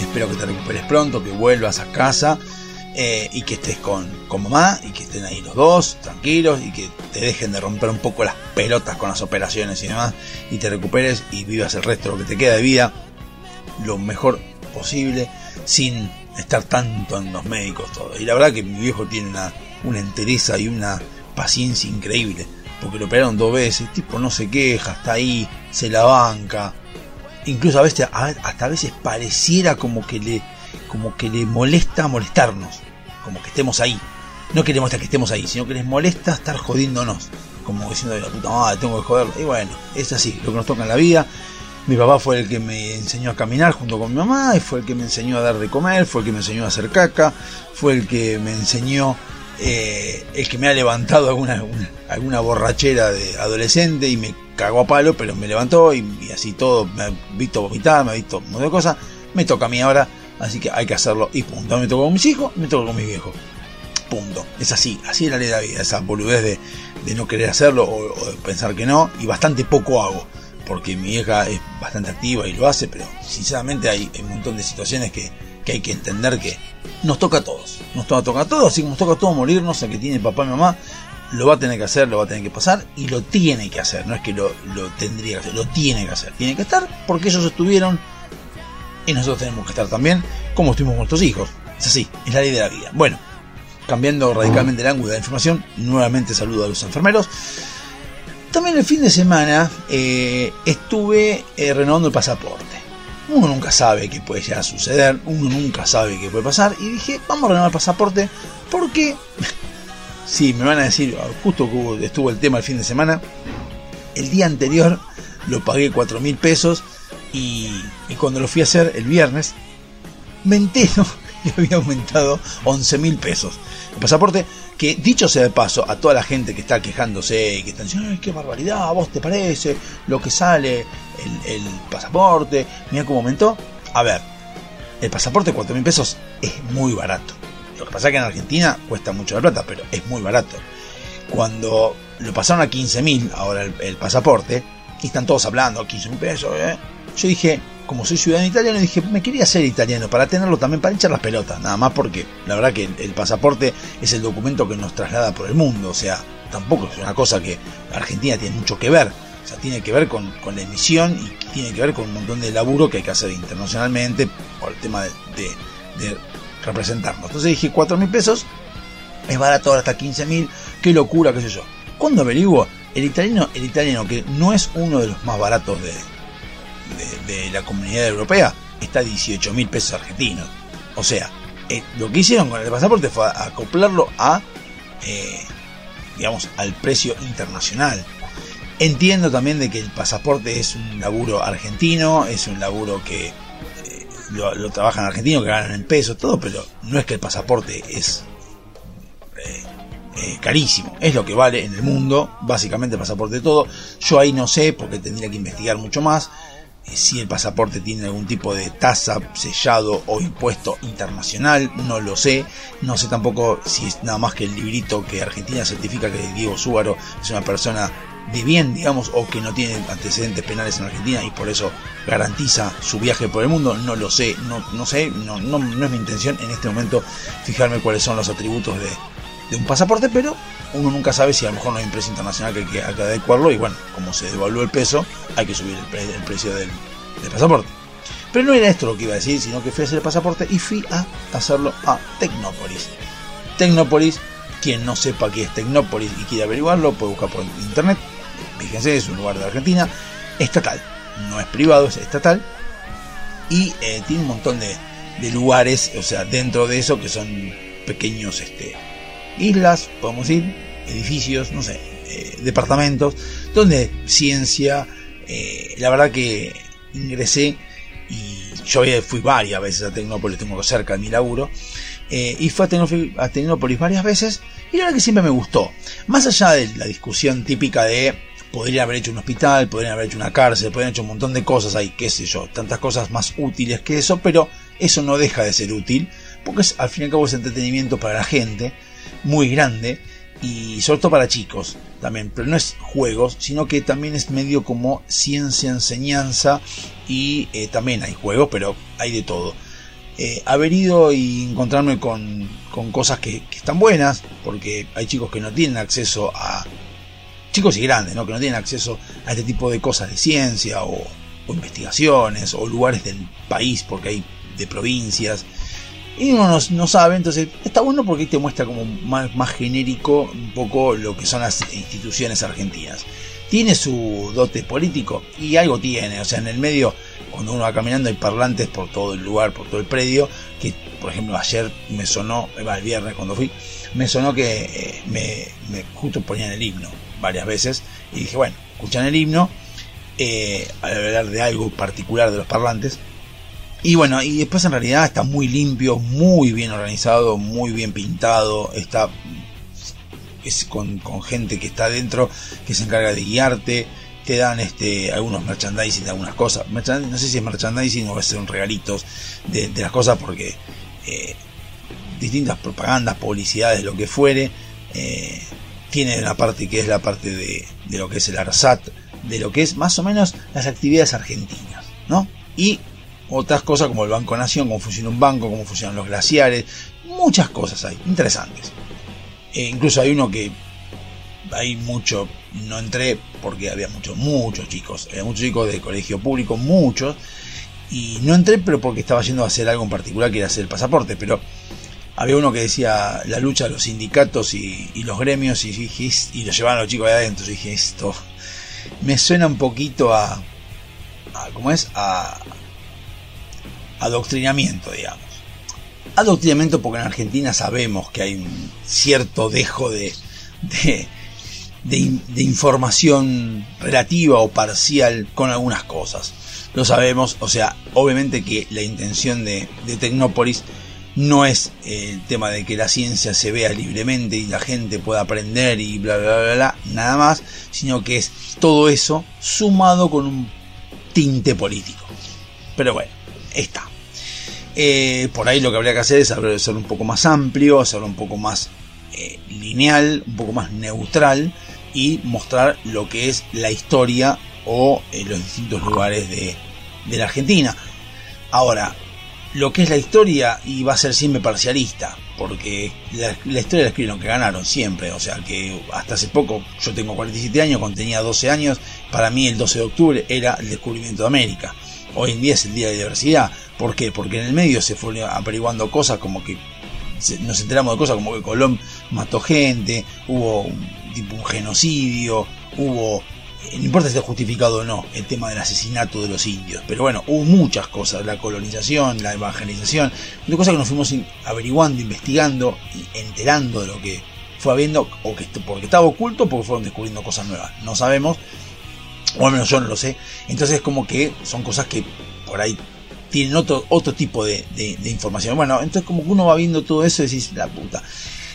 Espero que te recuperes pronto, que vuelvas a casa eh, y que estés con, mamá y que estén ahí los dos tranquilos y que te dejen de romper un poco las pelotas con las operaciones y demás y te recuperes y vivas el resto de lo que te queda de vida lo mejor posible sin estar tanto en los médicos todo. Y la verdad que mi viejo tiene una, una entereza y una paciencia increíble porque lo operaron dos veces, tipo no se queja, está ahí, se la banca. Incluso a veces, hasta a veces pareciera como que le, como que le molesta molestarnos, como que estemos ahí. No queremos que estemos ahí, sino que les molesta estar jodiéndonos, como diciendo la puta madre, tengo que joderlo. Y bueno, es así, lo que nos toca en la vida. Mi papá fue el que me enseñó a caminar junto con mi mamá, y fue el que me enseñó a dar de comer, fue el que me enseñó a hacer caca, fue el que me enseñó eh, el que me ha levantado alguna, alguna borrachera de adolescente y me cagó a palo, pero me levantó y, así todo, me ha visto vomitar, me ha visto un montón de cosas, me toca a mí ahora, así que hay que hacerlo y punto. Me tocó con mis hijos, me tocó con mis viejos. Punto. Es así, así es la vida, esa boludez de, no querer hacerlo o, o, de pensar que no, y bastante poco hago, porque mi hija es bastante activa y lo hace, pero sinceramente hay, un montón de situaciones que, que hay que entender que nos toca a todos. Nos toca, a todos, así como nos toca a todos morirnos, el que tiene papá y mamá, lo va a tener que hacer, lo va a tener que pasar y lo tiene que hacer. No es que lo, lo tendría que hacer, lo tiene que hacer. Tiene que estar porque ellos estuvieron y nosotros tenemos que estar también como estuvimos con nuestros hijos. Es así, es la ley de la vida. Bueno, cambiando radicalmente el ángulo de la información, nuevamente saludo a los enfermeros. También el fin de semana eh, estuve eh, renovando el pasaporte uno nunca sabe qué puede llegar a suceder, uno nunca sabe qué puede pasar. Y dije, vamos a renovar el pasaporte porque, sí, me van a decir, justo que estuvo el tema el fin de semana, el día anterior lo pagué 4 mil pesos y, cuando lo fui a hacer el viernes, me entero que había aumentado 11 mil pesos. El pasaporte, que dicho sea de paso, a toda la gente que está quejándose y que están diciendo, Ay, qué barbaridad, ¿a vos te parece lo que sale el, pasaporte? Mira cómo aumentó. A ver, el pasaporte de 4 mil pesos es muy barato. Pasa que en Argentina cuesta mucho la plata, pero es muy barato. Cuando lo pasaron a 15 mil, ahora el, pasaporte, y están todos hablando, 15 mil pesos, ¿eh? yo dije, como soy ciudadano italiano, dije, me quería ser italiano para tenerlo también, para hinchar las pelotas, nada más porque la verdad que el, pasaporte es el documento que nos traslada por el mundo, o sea, tampoco es una cosa que Argentina tiene mucho que ver, o sea, tiene que ver con, la emisión y tiene que ver con un montón de laburo que hay que hacer internacionalmente por el tema de, representarnos. Entonces dije, 4 mil pesos, es barato ahora hasta 15 mil, qué locura, qué sé yo. Cuando averiguo, el italiano, el italiano que no es uno de los más baratos de, de, la comunidad europea está a 18 mil pesos argentinos. O sea, eh, lo que hicieron con el pasaporte fue acoplarlo a, eh, digamos, al precio internacional. Entiendo también de que el pasaporte es un laburo argentino, es un laburo que lo, trabajan argentinos, que ganan en pesos, todo, pero no es que el pasaporte es carísimo, es lo que vale en el mundo, básicamente el pasaporte todo. Yo ahí no sé, porque tendría que investigar mucho más si el pasaporte tiene algún tipo de tasa, sellado o impuesto internacional, no lo sé. No sé tampoco si es nada más que el librito que Argentina certifica que Diego Súbaro es una persona de bien, digamos, o que no tiene antecedentes penales en Argentina y por eso garantiza su viaje por el mundo. No lo sé, no, no sé, no, no, no es mi intención en este momento fijarme cuáles son los atributos de, de un pasaporte, pero uno nunca sabe si a lo mejor no hay un precio internacional que hay que, adecuarlo y bueno, como se devaluó el peso, hay que subir el, precio del, pasaporte. Pero no era esto lo que iba a decir, sino que fui a hacer el pasaporte y fui a hacerlo a Tecnópolis. Tecnópolis, quien no sepa qué es Tecnópolis y quiere averiguarlo, puede buscar por internet. Fíjense, es un lugar de Argentina, estatal, no es privado, es estatal. Y eh, tiene un montón de, de lugares, o sea, dentro de eso que son pequeños este, islas, podemos decir, edificios, no sé, eh, departamentos, donde ciencia, eh, la verdad que ingresé y yo fui varias veces a Tecnópolis, tengo cerca de mi laburo, y fui a Tecnópolis, varias veces, y la verdad que siempre me gustó. Más allá de la discusión típica de podrían haber hecho un hospital, podrían haber hecho una cárcel, podrían haber hecho un montón de cosas ahí, qué sé yo, tantas cosas más útiles que eso, pero eso no deja de ser útil, porque al fin y al cabo es entretenimiento para la gente, muy grande y sobre todo para chicos. también, pero no es juegos, sino que también es medio como ciencia, enseñanza y eh, también hay juegos, pero hay de todo. Eh, haber ido y encontrarme con, con cosas que, están buenas, porque hay chicos que no tienen acceso a... Chicos y grandes, ¿no? Que no tienen acceso a este tipo de cosas de ciencia o, investigaciones o lugares del país, porque hay de provincias y uno no, sabe, entonces está bueno porque te muestra como más, genérico un poco lo que son las instituciones argentinas. Tiene su dote político y algo tiene, o sea, en el medio, cuando uno va caminando hay parlantes por todo el lugar, por todo el predio, que por ejemplo ayer me sonó, el viernes cuando fui, me sonó que eh, me, justo ponían el himno varias veces y dije, bueno, escuchan el himno, eh, al hablar de algo particular de los parlantes, y bueno, y después en realidad está muy limpio, muy bien organizado, muy bien pintado, está es con, gente que está adentro, que se encarga de guiarte, te dan este algunos merchandising de algunas cosas. No sé si es merchandising o son regalitos de, de las cosas porque eh, distintas propagandas, publicidades, lo que fuere. Eh, tiene una parte que es la parte de, de lo que es el ARSAT, de lo que es más o menos las actividades argentinas, ¿no? Y otras cosas como el Banco Nación, cómo funciona un banco, cómo funcionan los glaciares, muchas cosas hay, interesantes. E incluso hay uno que hay mucho, no entré porque había muchos, muchos chicos, había muchos chicos de colegio público, muchos, y no entré pero porque estaba yendo a hacer algo en particular que era hacer el pasaporte, pero había uno que decía la lucha de los sindicatos y, los gremios y, y, y, lo llevaban los chicos de adentro, y dije esto me suena un poquito a, a ¿cómo es? a adoctrinamiento, digamos. Adoctrinamiento porque en Argentina sabemos que hay un cierto dejo de, de, de, de información relativa o parcial con algunas cosas. Lo sabemos, o sea, obviamente que la intención de, de Tecnópolis no es el tema de que la ciencia se vea libremente y la gente pueda aprender y bla bla bla bla, nada más, sino que es todo eso sumado con un tinte político. Pero bueno, está. Eh, por ahí lo que habría que hacer es hacerlo un poco más amplio, hacerlo un poco más eh, lineal, un poco más neutral y mostrar lo que es la historia o eh, los distintos lugares de, de, la Argentina. Ahora, lo que es la historia y va a ser siempre parcialista, porque la, historia la escribieron que ganaron siempre, o sea que hasta hace poco, yo tengo 47 años, cuando tenía 12 años, para mí el 12 de octubre era el descubrimiento de América. Hoy en día es el Día de Diversidad. ¿Por qué? Porque en el medio se fue averiguando cosas como que nos enteramos de cosas como que Colón mató gente, hubo un, tipo un genocidio, hubo no importa si está justificado o no el tema del asesinato de los indios, pero bueno, hubo muchas cosas, la colonización, la evangelización, de cosas que nos fuimos averiguando, investigando y enterando de lo que fue habiendo, o que porque estaba oculto, porque fueron descubriendo cosas nuevas, no sabemos, o al menos yo no lo sé, entonces como que son cosas que por ahí tienen otro, otro tipo de, información. Bueno, entonces como que uno va viendo todo eso y decís, la puta,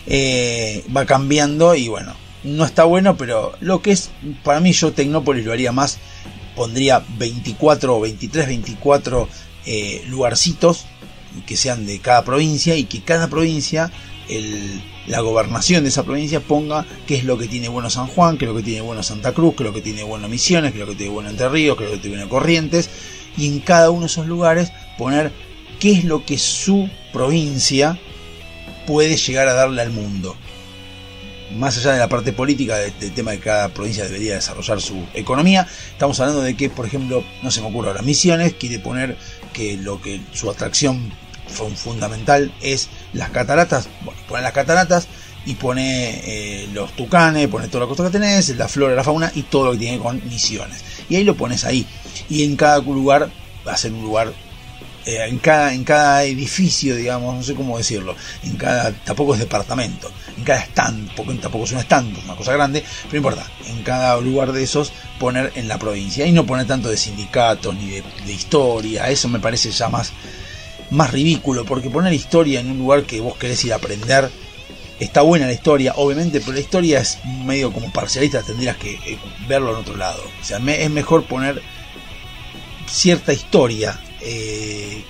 eh, va cambiando y bueno, no está bueno, pero lo que es, para mí yo Tecnópolis lo haría más, pondría 24 o 23, 24 eh, lugarcitos que sean de cada provincia y que cada provincia, el, la gobernación de esa provincia ponga qué es lo que tiene bueno San Juan, qué es lo que tiene bueno Santa Cruz, qué es lo que tiene bueno Misiones, qué es lo que tiene bueno Entre Ríos, qué es lo que tiene bueno Corrientes, y en cada uno de esos lugares poner qué es lo que su provincia puede llegar a darle al mundo. Más allá de la parte política del, del tema de que cada provincia debería desarrollar su economía, estamos hablando de que, por ejemplo, no se me ocurre ahora, Misiones quiere poner que lo que su atracción fundamental es las cataratas, bueno, pone las cataratas y pone eh, los tucanes, pone toda la cosa que tenés, la flora, la fauna y todo lo que tiene con misiones. Y ahí lo pones ahí. Y en cada lugar va a ser un lugar, eh, en, cada, en cada edificio, digamos, no sé cómo decirlo, en cada, tampoco es departamento, en cada stand, porque tampoco es un stand, es una cosa grande, pero no importa, en cada lugar de esos poner en la provincia. Y no poner tanto de sindicatos ni de, de historia, eso me parece ya más más ridículo, porque poner historia en un lugar que vos querés ir a aprender, está buena la historia, obviamente, pero la historia es medio como parcialista, tendrías que eh, verlo en otro lado. O sea, me, es mejor poner cierta historia eh,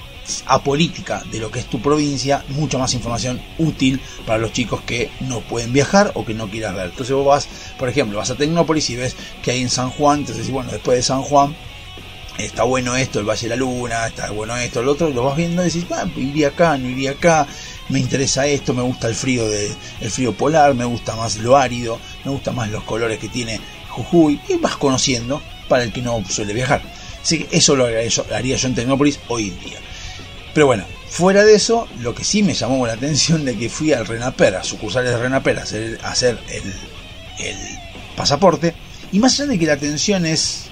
apolítica de lo que es tu provincia, mucha más información útil para los chicos que no pueden viajar o que no quieras ver. Entonces vos vas, por ejemplo, vas a Tecnópolis y ves que hay en San Juan, entonces bueno, después de San Juan está bueno esto, el Valle de la Luna, está bueno esto, el otro, lo vas viendo y decís, ah, iría acá, no iría acá, me interesa esto, me gusta el frío de, el frío polar, me gusta más lo árido, me gusta más los colores que tiene Jujuy, y vas conociendo para el que no suele viajar. Así que eso lo haría yo en Tecnópolis hoy en día. Pero bueno, fuera de eso, lo que sí me llamó la atención de que fui al Renaper, a sucursales de Renaper, a hacer, el, pasaporte. Y más allá de que la atención es,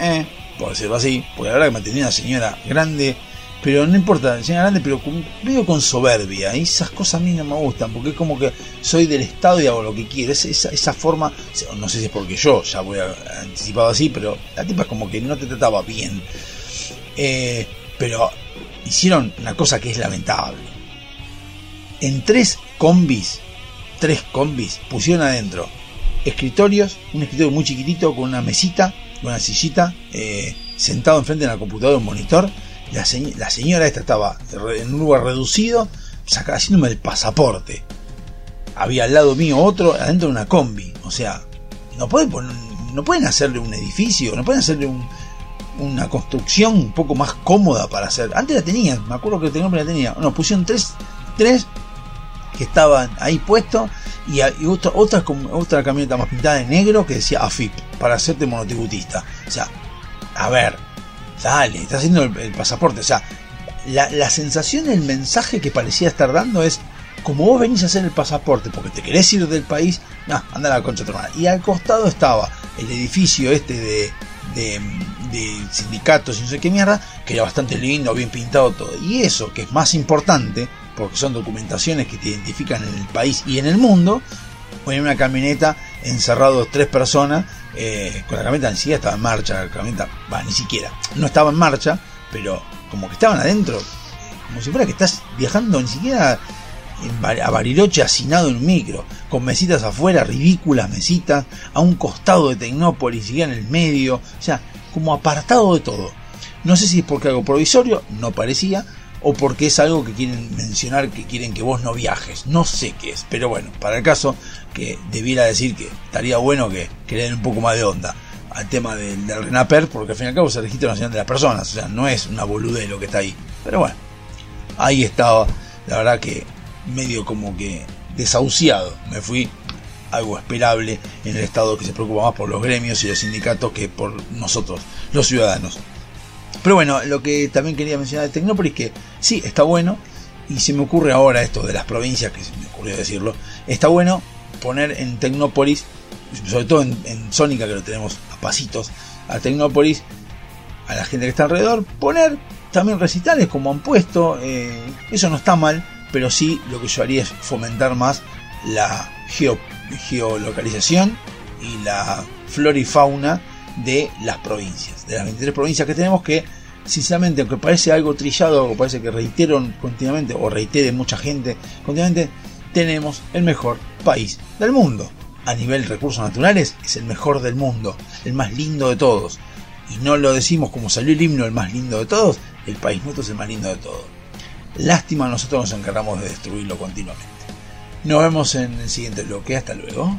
eh, por decirlo así, porque la verdad que me atendía una señora grande, pero no importa, señora grande, pero con, medio con soberbia. Y esas cosas a mí no me gustan, porque es como que soy del Estado y hago lo que quiero. esa, esa forma, no sé si es porque yo ya voy anticipado así, pero la tipa es como que no te trataba bien. Eh, pero hicieron una cosa que es lamentable. En tres combis, tres combis, pusieron adentro escritorios, un escritorio muy chiquitito con una mesita, una sillita, eh, sentado enfrente de la computadora, un monitor. La, señora esta estaba en un lugar reducido, saca, haciéndome el pasaporte. Había al lado mío otro, adentro de una combi. O sea, no pueden, no pueden hacerle un edificio, no pueden hacerle un, una construcción un poco más cómoda para hacer. Antes la tenían, me acuerdo que la tenía. No, pusieron tres, tres que estaban ahí puestos y, otra, otra, otra camioneta más pintada de negro que decía AFIP para hacerte monotributista. O sea, a ver, dale, está haciendo el, pasaporte. O sea, la, la, sensación, el mensaje que parecía estar dando es como vos venís a hacer el pasaporte porque te querés ir del país, no, anda a la concha hermana. Y al costado estaba el edificio este de, de de sindicatos y no sé qué mierda, que era bastante lindo, bien pintado todo. Y eso, que es más importante, porque son documentaciones que te identifican en el país y en el mundo, en una camioneta encerrados tres personas, eh, con la camioneta ni siquiera estaba en marcha, la camioneta, va, ni siquiera, no estaba en marcha, pero como que estaban adentro, como si fuera que estás viajando ni siquiera a Bariloche hacinado en un micro, con mesitas afuera, ridículas mesitas, a un costado de Tecnópolis, y en el medio, o sea, como apartado de todo. No sé si es porque algo provisorio, no parecía, o porque es algo que quieren mencionar que quieren que vos no viajes. No sé qué es, pero bueno, para el caso que debiera decir que estaría bueno que, que le den un poco más de onda al tema del, del, RENAPER, porque al fin y al cabo es el registro nacional de las personas, o sea, no es una boludez lo que está ahí. Pero bueno, ahí estaba, la verdad que medio como que desahuciado me fui algo esperable en el Estado que se preocupa más por los gremios y los sindicatos que por nosotros, los ciudadanos. Pero bueno, lo que también quería mencionar de Tecnópolis, que sí, está bueno, y se me ocurre ahora esto de las provincias, que se me ocurrió decirlo, está bueno poner en Tecnópolis, sobre todo en, Sónica, que lo tenemos a pasitos, a Tecnópolis, a la gente que está alrededor, poner también recitales como han puesto, eh, eso no está mal, pero sí lo que yo haría es fomentar más la geo geolocalización y la flora y fauna de las provincias, de las 23 provincias que tenemos que sinceramente aunque parece algo trillado, o parece que reitero continuamente o reitere mucha gente continuamente, tenemos el mejor país del mundo. A nivel recursos naturales es el mejor del mundo, el más lindo de todos. Y no lo decimos como salió el himno el más lindo de todos, el país nuestro es el más lindo de todos. Lástima nosotros nos encargamos de destruirlo continuamente. Nos vemos en el siguiente bloque. Hasta luego.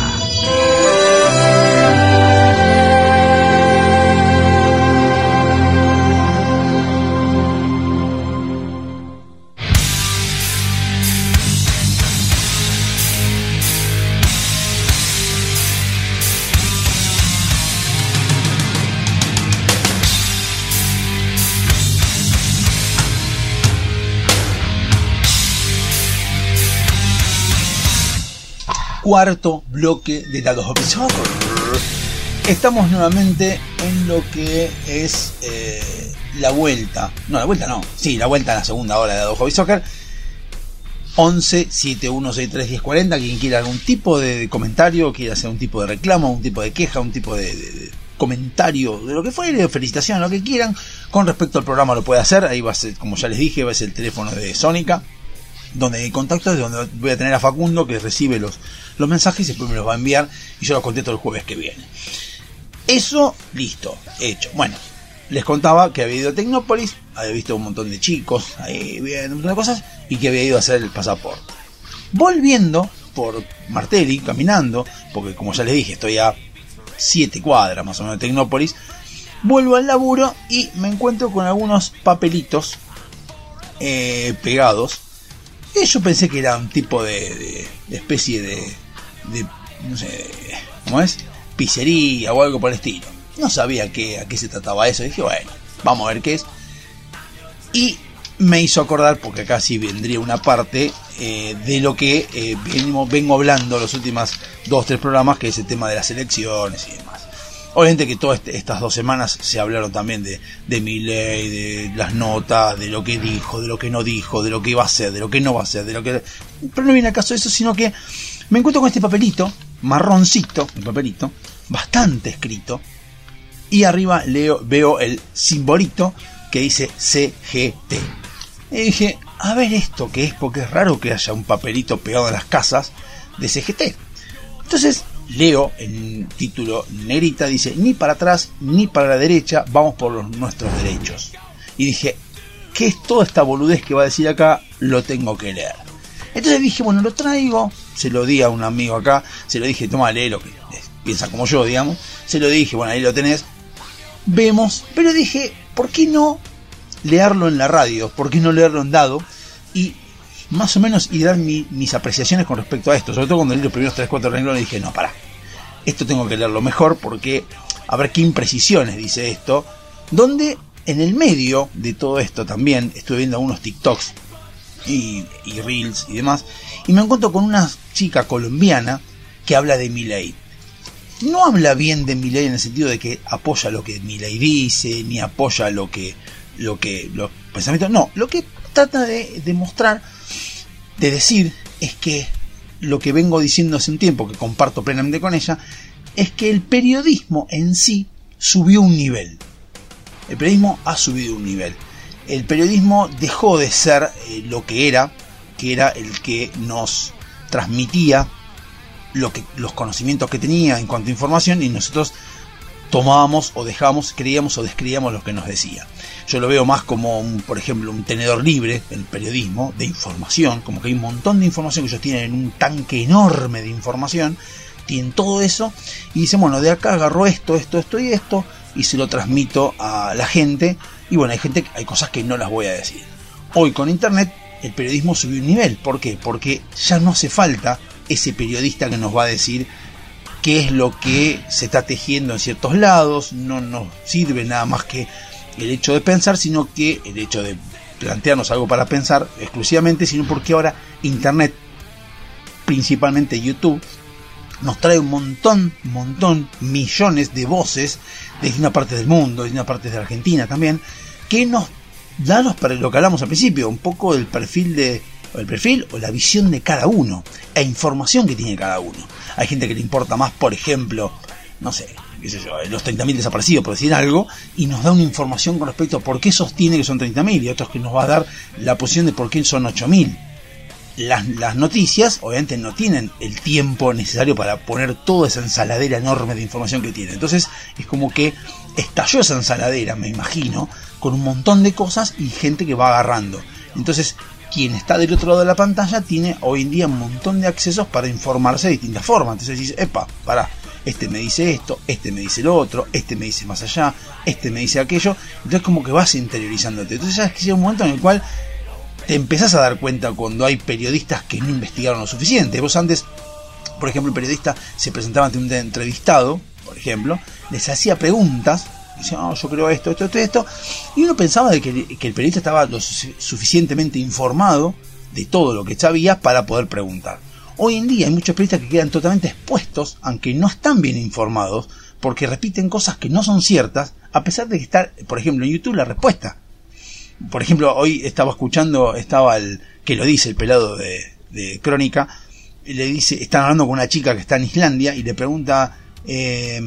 Cuarto bloque de Dados Soccer. Estamos nuevamente en lo que es eh, la vuelta. No, la vuelta no. Sí, la vuelta a la segunda hora de Dados Hobby Soccer. 11 7163 1040. Quien quiera algún tipo de comentario, quiera hacer un tipo de reclamo, un tipo de queja, un tipo de, comentario, de lo que fuere, felicitación, lo que quieran. Con respecto al programa lo puede hacer. Ahí va a ser, como ya les dije, va a ser el teléfono de Sónica donde hay contactos, donde voy a tener a Facundo que recibe los, los mensajes y después me los va a enviar y yo los contesto el jueves que viene. Eso, listo, hecho. Bueno, les contaba que había ido a Tecnópolis, había visto un montón de chicos ahí viendo un montón de cosas y que había ido a hacer el pasaporte. Volviendo por Martelli, caminando, porque como ya les dije, estoy a 7 cuadras más o menos de Tecnópolis, vuelvo al laburo y me encuentro con algunos papelitos eh, pegados y yo pensé que era un tipo de, de- especie de, de, no sé, ¿cómo es? Pizzería o algo por el estilo. No sabía qué, a qué se trataba eso. Dije, bueno, vamos a ver qué es. Y me hizo acordar, porque acá sí vendría una parte eh, de lo que eh, vengo, vengo hablando los últimos dos tres programas, que es el tema de las elecciones y demás. Obviamente que todas este- estas dos semanas se hablaron también de, de mi ley, de las notas, de lo que dijo, de lo que no dijo, de lo que iba a hacer, de lo que no va a hacer, de lo que... Pero no viene al caso de eso, sino que me encuentro con este papelito, marroncito, el papelito, bastante escrito, y arriba leo, veo el simbolito que dice CGT. Y dije, a ver esto que es, porque es raro que haya un papelito pegado en las casas de CGT. Entonces leo en título negrita, dice, ni para atrás ni para la derecha, vamos por los, nuestros derechos. Y dije, ¿qué es toda esta boludez que va a decir acá? Lo tengo que leer. Entonces dije, bueno, lo traigo, se lo di a un amigo acá, se lo dije, toma, lo que piensa como yo, digamos. Se lo dije, bueno, ahí lo tenés. Vemos, pero dije, ¿por qué no leerlo en la radio? ¿Por qué no leerlo en dado? Y más o menos y dar mi- mis apreciaciones con respecto a esto. Sobre todo cuando leí los primeros 3-4 renglones dije, no, pará. Esto tengo que leerlo mejor porque a ver qué imprecisiones dice esto. Donde en el medio de todo esto también estuve viendo algunos TikToks y, y Reels y demás. Y me encuentro con una chica colombiana que habla de Milei. No habla bien de Milei en el sentido de que apoya lo que Milei dice, ni apoya lo que, lo que, los pensamientos. No, lo que trata de demostrar, de decir, es que lo que vengo diciendo hace un tiempo, que comparto plenamente con ella, es que el periodismo en sí subió un nivel. El periodismo ha subido un nivel. El periodismo dejó de ser eh, lo que era, que era el que nos transmitía los conocimientos que tenía en cuanto a información y nosotros tomábamos o dejábamos, creíamos o descreíamos lo que nos decía. Yo lo veo más como, un, por ejemplo, un tenedor libre, el periodismo, de información, como que hay un montón de información que ellos tienen un tanque enorme de información, tienen todo eso y dicen, bueno, de acá agarro esto, esto, esto y esto y se lo transmito a la gente y bueno, hay gente, hay cosas que no las voy a decir. Hoy con internet el periodismo subió un nivel, ¿por qué? Porque ya no hace falta ese periodista que nos va a decir qué es lo que se está tejiendo en ciertos lados, no nos sirve nada más que el hecho de pensar, sino que el hecho de plantearnos algo para pensar exclusivamente, sino porque ahora Internet, principalmente YouTube, nos trae un montón, montón, millones de voces desde una parte del mundo, desde una parte de Argentina también, que nos da los, lo que hablamos al principio, un poco del perfil de, o el perfil o la visión de cada uno, e información que tiene cada uno. Hay gente que le importa más, por ejemplo, no sé, qué sé yo, los 30.000 desaparecidos, por decir algo, y nos da una información con respecto a por qué sostiene que son 30.000 y otros que nos va a dar la posición de por qué son 8.000. Las, las noticias obviamente no tienen el tiempo necesario para poner toda esa ensaladera enorme de información que tienen. Entonces es como que estalló esa ensaladera, me imagino, con un montón de cosas y gente que va agarrando. Entonces quien está del otro lado de la pantalla tiene hoy en día un montón de accesos para informarse de distintas formas. Entonces dice, epa, para este me dice esto, este me dice lo otro, este me dice más allá, este me dice aquello. Entonces como que vas interiorizándote. Entonces ya es que llega un momento en el cual te empezás a dar cuenta cuando hay periodistas que no investigaron lo suficiente. Vos antes, por ejemplo, el periodista se presentaba ante un entrevistado, por ejemplo, les hacía preguntas, oh, yo creo esto, esto, esto, esto, y uno pensaba de que, el periodista estaba lo suficientemente informado de todo lo que sabía para poder preguntar. Hoy en día hay muchos periodistas que quedan totalmente expuestos, aunque no están bien informados, porque repiten cosas que no son ciertas, a pesar de que está, por ejemplo, en YouTube la respuesta por ejemplo, hoy estaba escuchando, estaba el que lo dice el pelado de, de Crónica, y le dice, están hablando con una chica que está en Islandia y le pregunta, eh,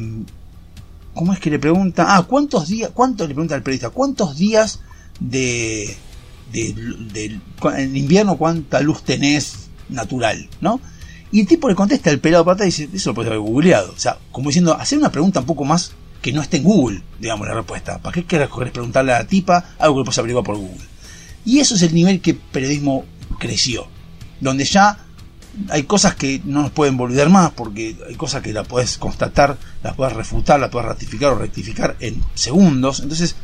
¿cómo es que le pregunta? Ah, ¿cuántos días, cuántos, le pregunta al periodista, cuántos días de, de, en invierno cuánta luz tenés natural, ¿no? Y el tipo le contesta, el pelado atrás y dice, eso lo puedes haber googleado. O sea, como diciendo, hacer una pregunta un poco más que no esté en Google, digamos, la respuesta. ¿Para qué querés preguntarle a la tipa algo que puedes averiguar por Google? Y eso es el nivel que el periodismo creció, donde ya hay cosas que no nos pueden volver más, porque hay cosas que las puedes constatar, las puedes refutar, las puedes ratificar o rectificar en segundos. Entonces,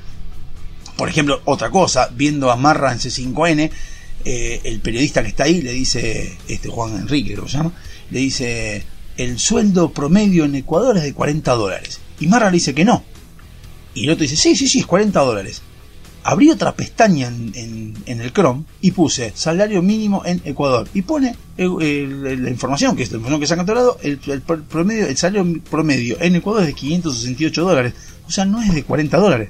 por ejemplo, otra cosa, viendo a Marra en C5N, eh, el periodista que está ahí le dice, este Juan Enrique se llama, le dice, el sueldo promedio en Ecuador es de 40 dólares. Y Marra le dice que no. Y el otro dice, sí, sí, sí, es 40 dólares. Abrí otra pestaña en, el Chrome y puse salario mínimo en Ecuador. Y pone la información, que es la información que se ha lado, el, el, promedio, el salario promedio en Ecuador es de 568 dólares. O sea, no es de 40 dólares.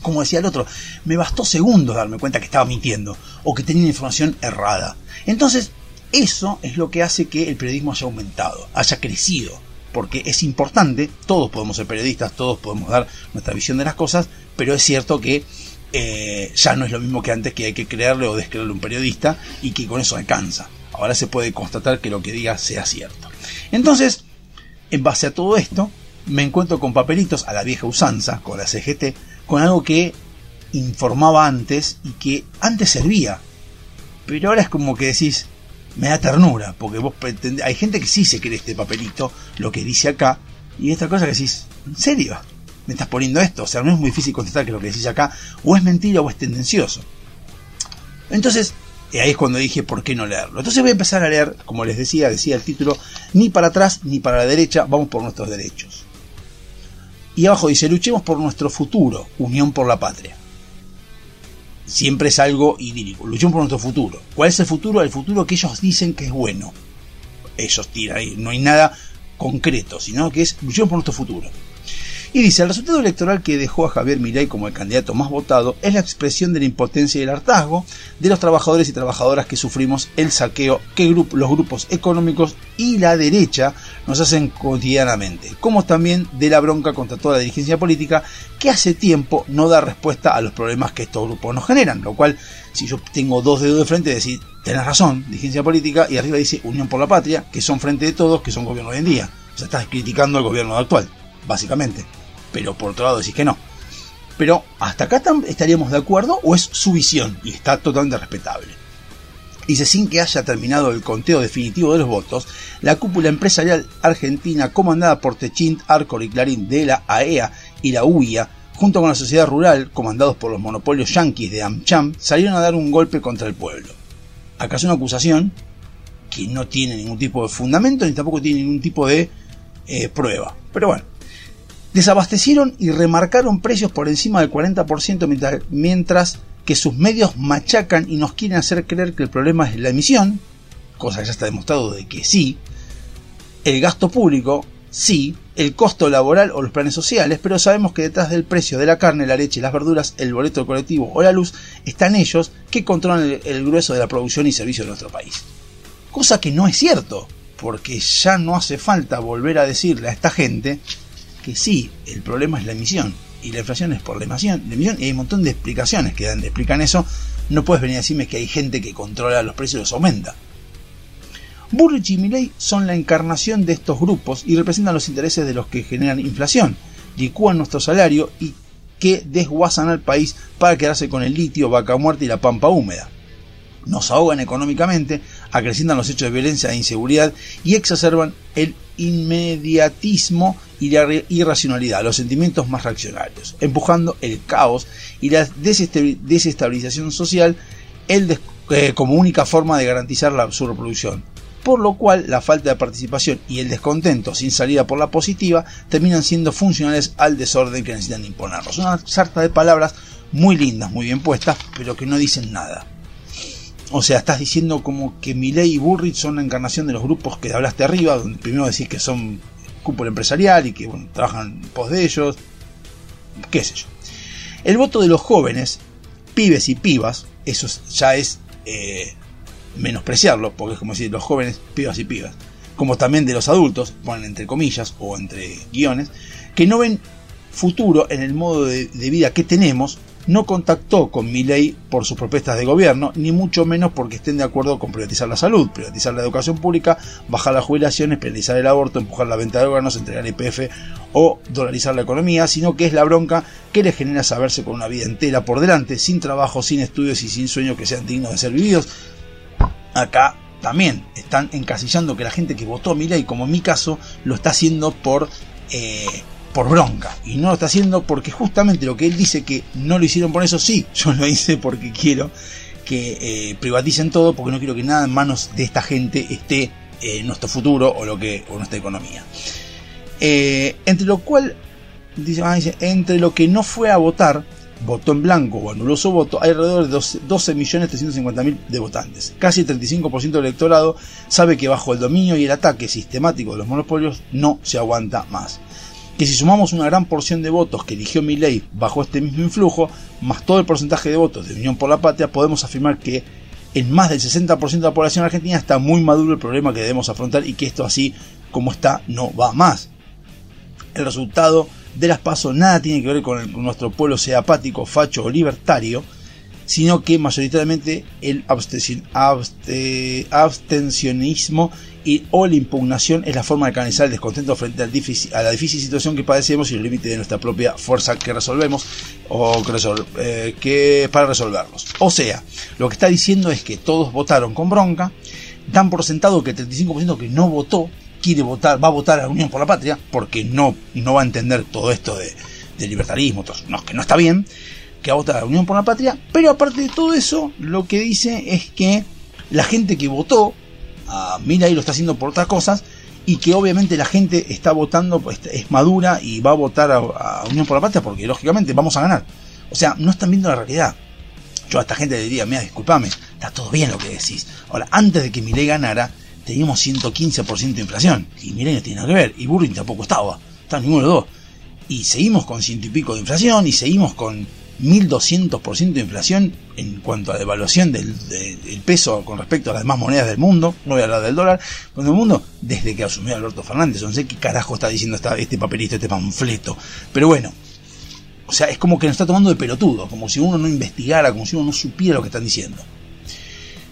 Como decía el otro, me bastó segundos darme cuenta que estaba mintiendo o que tenía información errada. Entonces, eso es lo que hace que el periodismo haya aumentado, haya crecido porque es importante, todos podemos ser periodistas, todos podemos dar nuestra visión de las cosas, pero es cierto que eh, ya no es lo mismo que antes que hay que creerle o descreerle a un periodista y que con eso alcanza. Ahora se puede constatar que lo que diga sea cierto. Entonces, en base a todo esto, me encuentro con papelitos a la vieja usanza, con la CGT, con algo que informaba antes y que antes servía. Pero ahora es como que decís, me da ternura, porque vos pretendés, hay gente que sí se cree este papelito, lo que dice acá, y esta cosa que decís, ¿en serio? ¿Me estás poniendo esto? O sea, no es muy difícil contestar que lo que decís acá o es mentira o es tendencioso. Entonces, eh, ahí es cuando dije, ¿por qué no leerlo? Entonces voy a empezar a leer, como les decía, decía el título, ni para atrás ni para la derecha, vamos por nuestros derechos. Y abajo dice, luchemos por nuestro futuro, unión por la patria siempre es algo idílico. Luchemos por nuestro futuro. ¿Cuál es el futuro? El futuro que ellos dicen que es bueno. Ellos tiran ahí. No hay nada concreto, sino que es luchemos por nuestro futuro. Y dice, el resultado electoral que dejó a Javier Milei como el candidato más votado es la expresión de la impotencia y el hartazgo de los trabajadores y trabajadoras que sufrimos el saqueo que los grupos económicos y la derecha nos hacen cotidianamente, como también de la bronca contra toda la dirigencia política que hace tiempo no da respuesta a los problemas que estos grupos nos generan, lo cual si yo tengo dos dedos de frente decir, tenés razón, dirigencia política, y arriba dice Unión por la Patria, que son frente de todos, que son gobierno hoy en día. O sea, estás criticando al gobierno actual, básicamente pero por otro lado decís que no. Pero hasta acá estaríamos de acuerdo o es su visión y está totalmente respetable. Dice, sin que haya terminado el conteo definitivo de los votos, la cúpula empresarial argentina comandada por Techint, Arcor y Clarín de la AEA e y la UIA, junto con la sociedad rural, comandados por los monopolios yanquis de AmCham, salieron a dar un golpe contra el pueblo. Es una acusación que no tiene ningún tipo de fundamento ni tampoco tiene ningún tipo de eh, prueba. Pero bueno, desabastecieron y remarcaron precios por encima del 40% mientras, que sus medios machacan y nos quieren hacer creer que el problema es la emisión, cosa que ya está demostrado de que sí, el gasto público, sí, el costo laboral o los planes sociales, pero sabemos que detrás del precio de la carne, la leche, las verduras, el boleto colectivo o la luz están ellos que controlan el, el grueso de la producción y servicio de nuestro país. Cosa que no es cierto, porque ya no hace falta volver a decirle a esta gente que sí, el problema es la emisión. Y la inflación es por la emisión, la emisión y hay un montón de explicaciones que dan, explican eso. No puedes venir a decirme que hay gente que controla los precios y los aumenta. Burrich y Milley son la encarnación de estos grupos y representan los intereses de los que generan inflación, licúan nuestro salario y que desguazan al país para quedarse con el litio, vaca muerta y la pampa húmeda. Nos ahogan económicamente, acrecientan los hechos de violencia e inseguridad y exacerban el inmediatismo y la irracionalidad, los sentimientos más reaccionarios, empujando el caos y la desestabilización social el eh, como única forma de garantizar la, su reproducción. Por lo cual la falta de participación y el descontento sin salida por la positiva terminan siendo funcionales al desorden que necesitan imponernos. Una sarta de palabras muy lindas, muy bien puestas, pero que no dicen nada. O sea, estás diciendo como que Milei y Burrich son la encarnación de los grupos que hablaste arriba, donde primero decís que son cúpula empresarial y que trabajan en pos de ellos, qué sé yo. El voto de los jóvenes, pibes y pibas, eso ya es eh, menospreciarlo, porque es como decir los jóvenes, pibas y pibas, como también de los adultos, ponen entre comillas o entre guiones, que no ven futuro en el modo de vida que tenemos no contactó con ley por sus propuestas de gobierno, ni mucho menos porque estén de acuerdo con privatizar la salud, privatizar la educación pública, bajar las jubilaciones, penalizar el aborto, empujar la venta de órganos, entregar IPF o dolarizar la economía, sino que es la bronca que les genera saberse con una vida entera por delante, sin trabajo, sin estudios y sin sueños que sean dignos de ser vividos. Acá también están encasillando que la gente que votó a ley, como en mi caso, lo está haciendo por... Eh, por bronca. Y no lo está haciendo porque justamente lo que él dice que no lo hicieron por eso, sí, yo lo hice porque quiero que eh, privaticen todo, porque no quiero que nada en manos de esta gente esté en nuestro futuro o, lo que, o nuestra economía. Eh, entre lo cual, dice, ah, dice, entre lo que no fue a votar, votó en blanco o anuló su voto, hay alrededor de 12.350.000 de votantes. Casi el 35% del electorado sabe que bajo el dominio y el ataque sistemático de los monopolios no se aguanta más que si sumamos una gran porción de votos que eligió ley bajo este mismo influjo, más todo el porcentaje de votos de Unión por la Patria, podemos afirmar que en más del 60% de la población argentina está muy maduro el problema que debemos afrontar y que esto así como está no va más. El resultado de las pasos nada tiene que ver con nuestro pueblo sea apático, facho o libertario, sino que mayoritariamente el abstencionismo o la impugnación es la forma de canalizar el descontento frente a la difícil situación que padecemos y el límite de nuestra propia fuerza que resolvemos o que, eh, para resolverlos. O sea, lo que está diciendo es que todos votaron con bronca, dan por sentado que el 35% que no votó quiere votar, va a votar a la Unión por la Patria, porque no, no va a entender todo esto de, libertarismo, no, que no está bien, que vota a la Unión por la Patria, pero aparte de todo eso, lo que dice es que la gente que votó a Milay lo está haciendo por otras cosas y que obviamente la gente está votando, pues es madura y va a votar a, Unión por la Patria porque lógicamente vamos a ganar. O sea, no están viendo la realidad. Yo a esta gente le diría, mira, discúlpame, está todo bien lo que decís. Ahora, antes de que Milei ganara, teníamos 115% de inflación. Y Milei no tiene nada que ver. Y Burring tampoco estaba. Está ninguno de los dos. Y seguimos con ciento y pico de inflación y seguimos con 1.200% de inflación en cuanto a devaluación del, peso con respecto a las demás monedas del mundo, no voy a hablar del dólar, con el mundo, desde que asumió Alberto Fernández, no sé qué carajo está diciendo este papelito, este panfleto, pero bueno, o sea, es como que nos está tomando de pelotudo, como si uno no investigara, como si uno no supiera lo que están diciendo.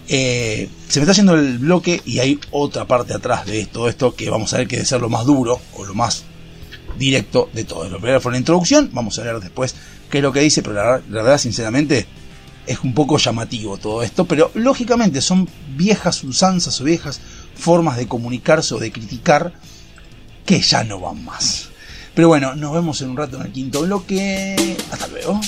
Eh, se me está haciendo el bloque y hay otra parte atrás de todo esto que vamos a ver que debe ser lo más duro o lo más directo de todo. Lo primero fue la introducción, vamos a ver después qué es lo que dice, pero la, verdad, sinceramente, es un poco llamativo todo esto, pero lógicamente son viejas usanzas o viejas formas de comunicarse o de criticar que ya no van más. Pero bueno, nos vemos en un rato en el quinto bloque. Hasta luego.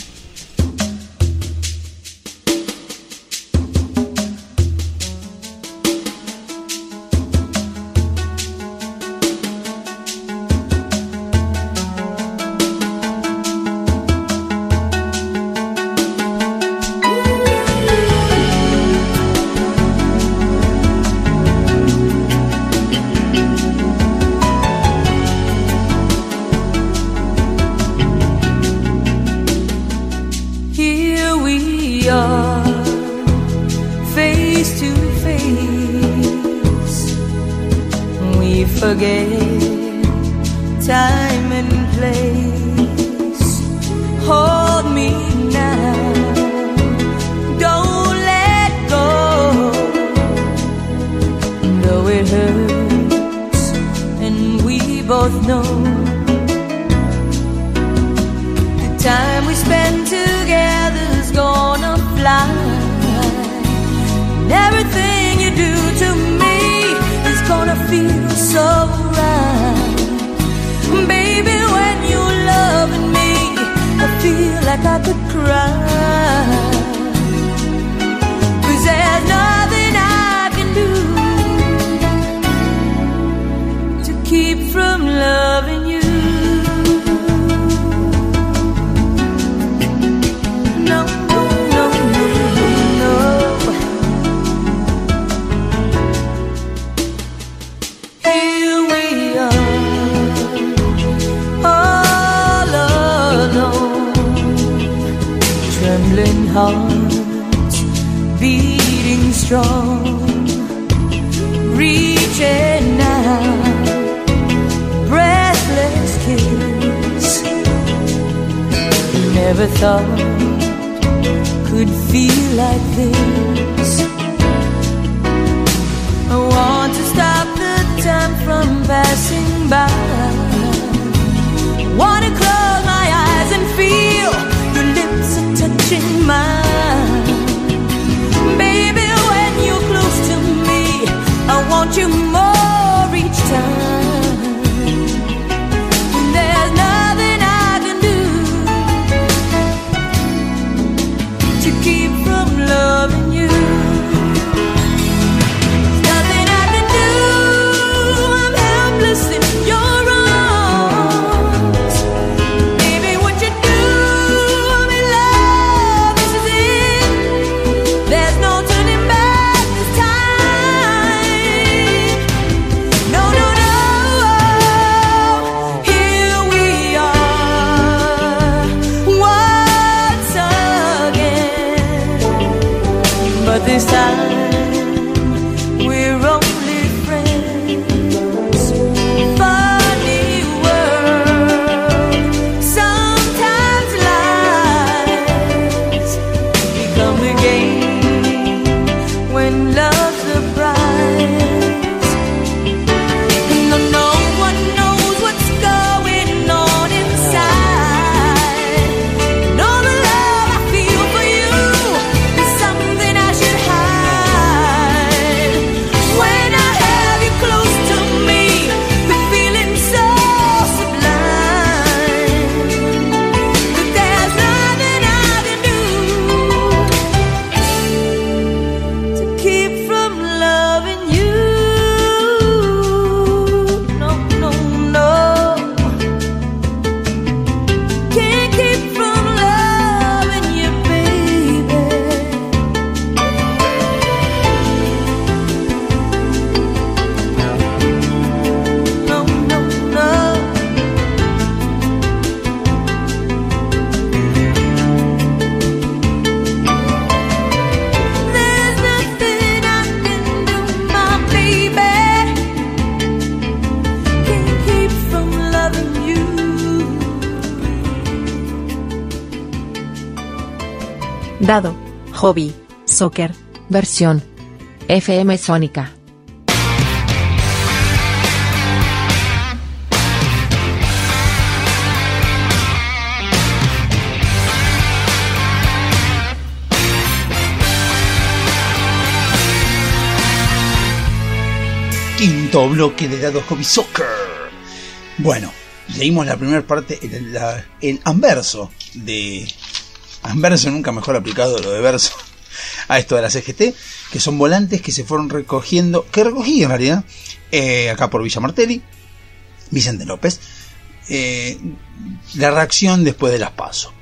Soccer. Versión. FM Sónica. Quinto bloque de Dado Hobby Soccer. Bueno, leímos la primera parte, el anverso de. Anverso nunca mejor aplicado lo de verso a esto de la CGT, que son volantes que se fueron recogiendo, que recogí en realidad, eh, acá por Villa Martelli, Vicente López, eh, la reacción después de las pasos.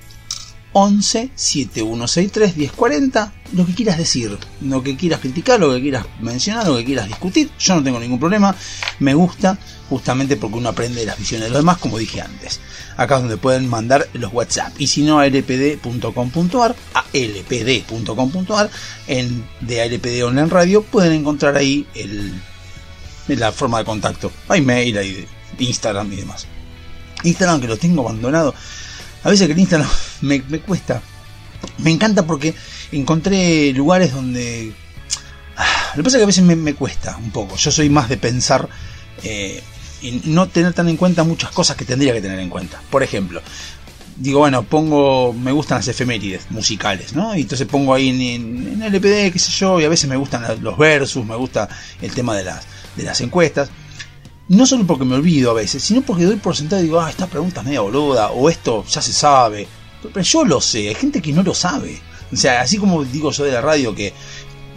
11 7163 1040 lo que quieras decir, lo que quieras criticar, lo que quieras mencionar, lo que quieras discutir, yo no tengo ningún problema, me gusta justamente porque uno aprende de las visiones de los demás, como dije antes. Acá es donde pueden mandar los WhatsApp y si no a lpd.com.ar, a lpd.com.ar, en de ALPD Online Radio pueden encontrar ahí el, la forma de contacto. Hay mail, hay Instagram y demás. Instagram que lo tengo abandonado. A veces que el Instagram me, me cuesta. Me encanta porque encontré lugares donde... Ah, Lo que pasa es que a veces me, me cuesta un poco. Yo soy más de pensar eh, y no tener tan en cuenta muchas cosas que tendría que tener en cuenta. Por ejemplo, digo, bueno, pongo, me gustan las efemérides musicales, ¿no? Y entonces pongo ahí en, en, en LPD, qué sé yo, y a veces me gustan los versus, me gusta el tema de las, de las encuestas. No solo porque me olvido a veces, sino porque doy por sentado y digo, ah, esta pregunta es media boluda, o esto ya se sabe. Pero yo lo sé, hay gente que no lo sabe. O sea, así como digo yo de la radio que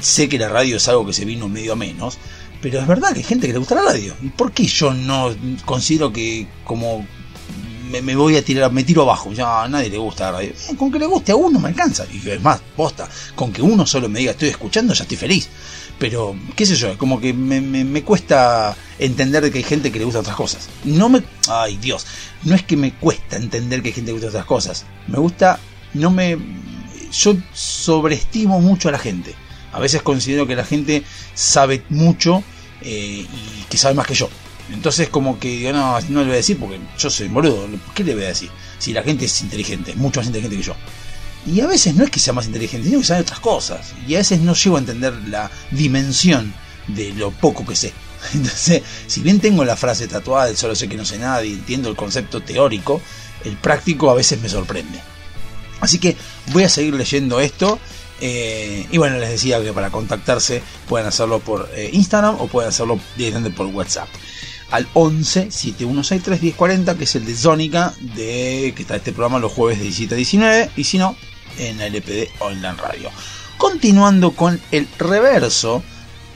sé que la radio es algo que se vino medio a menos, pero es verdad que hay gente que le gusta la radio. ¿Y por qué yo no considero que como me, voy a tirar, me tiro abajo? Ya a nadie le gusta la radio. Eh, con que le guste a uno me alcanza. Y es más, posta, con que uno solo me diga estoy escuchando ya estoy feliz. Pero, qué sé yo, como que me, me, me cuesta entender que hay gente que le gusta otras cosas. No me... Ay Dios, no es que me cuesta entender que hay gente que le gusta otras cosas. Me gusta... No me... Yo sobreestimo mucho a la gente. A veces considero que la gente sabe mucho eh, y que sabe más que yo. Entonces como que digo, no, no le voy a decir porque yo soy boludo. ¿Qué le voy a decir? Si la gente es inteligente, mucho más inteligente que yo. Y a veces no es que sea más inteligente, sino que sabe otras cosas. Y a veces no llego a entender la dimensión de lo poco que sé. Entonces, si bien tengo la frase tatuada del solo sé que no sé nada y entiendo el concepto teórico, el práctico a veces me sorprende. Así que voy a seguir leyendo esto. Eh, y bueno, les decía que para contactarse pueden hacerlo por eh, Instagram o pueden hacerlo directamente por WhatsApp. Al 11 7163 1040, que es el de Zónica, de que está este programa los jueves de 17 a 19. Y si no, en la LPD Online Radio. Continuando con el reverso,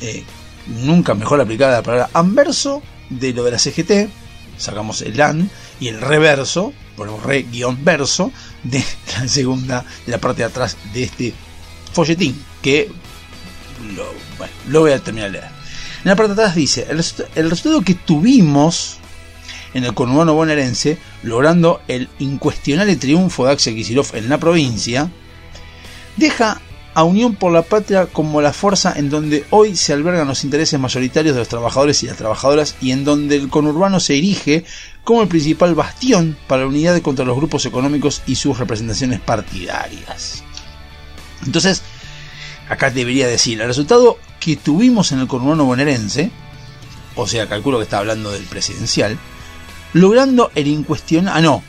eh, nunca mejor aplicada la palabra anverso de lo de la CGT, sacamos el an y el reverso, ponemos re guion verso de la segunda, de la parte de atrás de este folletín, que lo, voy a terminar de leer. En la parte de atrás dice, el resultado que tuvimos en el conurbano bonaerense, logrando el incuestionable triunfo de Axel Kicillof en la provincia, deja a Unión por la Patria como la fuerza en donde hoy se albergan los intereses mayoritarios de los trabajadores y las trabajadoras y en donde el conurbano se erige como el principal bastión para la unidad contra los grupos económicos y sus representaciones partidarias. Entonces, acá debería decir, el resultado que tuvimos en el conurbano bonaerense, o sea, calculo que está hablando del presidencial, logrando el incuestionable, ah no,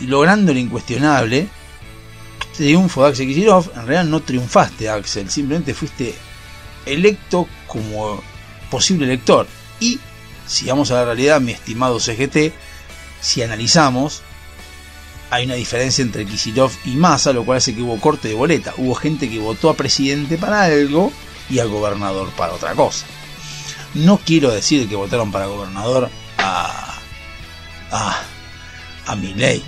logrando el incuestionable triunfo de Axel Kicillof, en realidad no triunfaste Axel, simplemente fuiste electo como posible elector. Y si vamos a la realidad, mi estimado CGT, si analizamos, hay una diferencia entre Kicillof y Massa, lo cual hace que hubo corte de boleta. Hubo gente que votó a presidente para algo y a gobernador para otra cosa. No quiero decir que votaron para gobernador a. a. a Milei.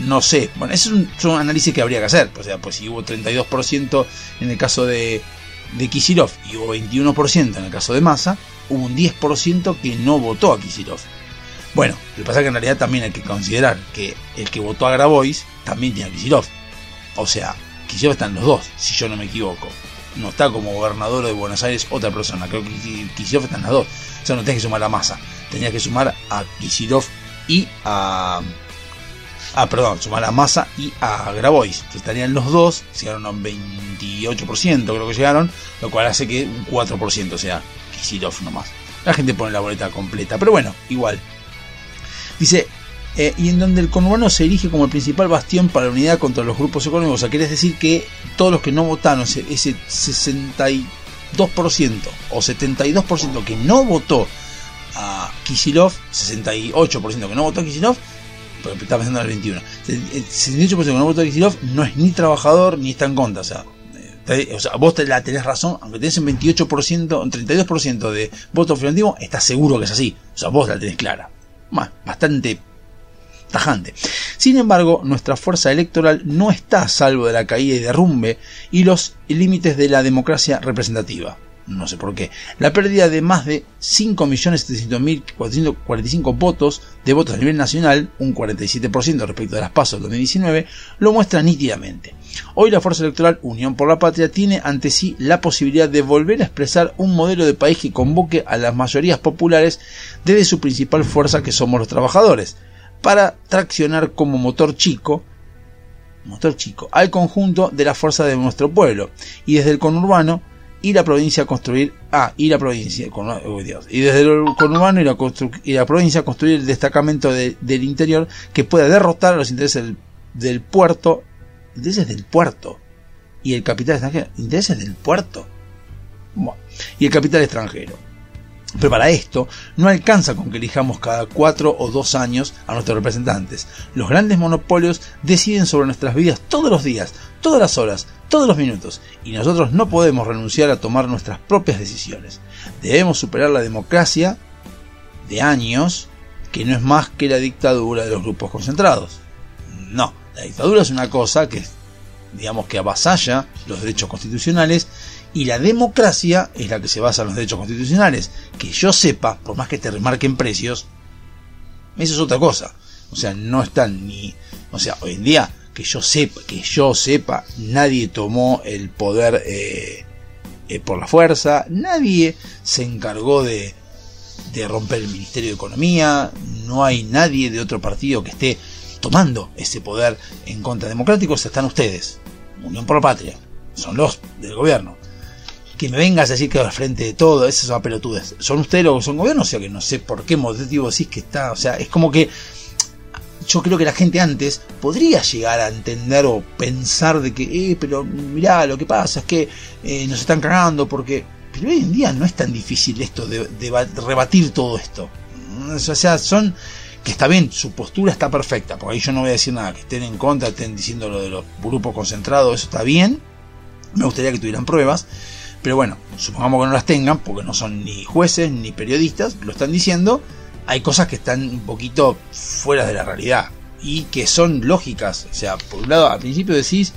No sé. Bueno, ese es un, un análisis que habría que hacer. O sea, pues si hubo 32% en el caso de, de Kicillof y hubo 21% en el caso de Massa, hubo un 10% que no votó a Kicillof. Bueno, lo que pasa es que en realidad también hay que considerar que el que votó a Grabois también tiene a Kicillof. O sea, Kicillof está en los dos, si yo no me equivoco. No está como gobernador de Buenos Aires otra persona. Creo que Kicillof está en las dos. O sea, no tenés que sumar a Massa. Tenías que sumar a Kicillof y a... Ah, perdón, sumar a Massa y a Grabois. Estarían los dos, llegaron a un 28%, creo que llegaron, lo cual hace que un 4% o sea Kicillof nomás. La gente pone la boleta completa, pero bueno, igual. Dice, eh, y en donde el conurbano se erige como el principal bastión para la unidad contra los grupos económicos. O sea, quiere decir que todos los que no votaron, ese, ese 62% o 72% que no votó a Kicillof, 68% que no votó a Kicillof, porque estaba pensando en el 21, el 68% que no votó a Kicillof no es ni trabajador ni está en contra. O sea, o sea, vos la tenés razón, aunque tenés un 28%, un 32% de voto afirmativo, estás seguro que es así. O sea, vos la tenés clara. Bastante tajante. Sin embargo, nuestra fuerza electoral no está a salvo de la caída y derrumbe y los límites de la democracia representativa. No sé por qué. La pérdida de más de 5.700.445 votos de votos a nivel nacional, un 47% respecto de las pasos del 2019, lo muestra nítidamente. Hoy la fuerza electoral Unión por la Patria tiene ante sí la posibilidad de volver a expresar un modelo de país que convoque a las mayorías populares desde su principal fuerza que somos los trabajadores, para traccionar como motor chico, motor chico, al conjunto de la fuerza de nuestro pueblo, y desde el conurbano y la provincia a construir, ah, y la provincia, con, Dios, y desde el conurbano y la, provincia a construir el destacamento de- del interior que pueda derrotar a los intereses del, del puerto, intereses del puerto, y el capital extranjero, intereses del puerto, Bueno, y el capital extranjero. Pero para esto no alcanza con que elijamos cada cuatro o dos años a nuestros representantes. Los grandes monopolios deciden sobre nuestras vidas todos los días, todas las horas, todos los minutos, y nosotros no podemos renunciar a tomar nuestras propias decisiones. Debemos superar la democracia de años, que no es más que la dictadura de los grupos concentrados. No, la dictadura es una cosa que, digamos, que avasalla los derechos constitucionales y la democracia es la que se basa en los derechos constitucionales. Que yo sepa, por más que te remarquen precios, eso es otra cosa. O sea, no están ni. O sea, hoy en día, que yo sepa, que yo sepa, nadie tomó el poder eh, eh, por la fuerza, nadie se encargó de, de romper el Ministerio de Economía, no hay nadie de otro partido que esté tomando ese poder en contra democráticos, están ustedes, Unión por la Patria, son los del gobierno. Que me vengas a decir que al frente de todo, esas son pelotudes. Son ustedes los que son gobierno, o sea que no sé por qué motivo decís que está, o sea, es como que yo creo que la gente antes podría llegar a entender o pensar de que, eh, pero mirá, lo que pasa es que eh, nos están cagando porque... Pero hoy en día no es tan difícil esto de, de ba- rebatir todo esto. O sea, son... Que está bien, su postura está perfecta, porque ahí yo no voy a decir nada, que estén en contra, estén diciendo lo de los grupos concentrados, eso está bien. Me gustaría que tuvieran pruebas, pero bueno, supongamos que no las tengan, porque no son ni jueces ni periodistas, lo están diciendo, hay cosas que están un poquito fuera de la realidad y que son lógicas. O sea, por un lado, al principio decís,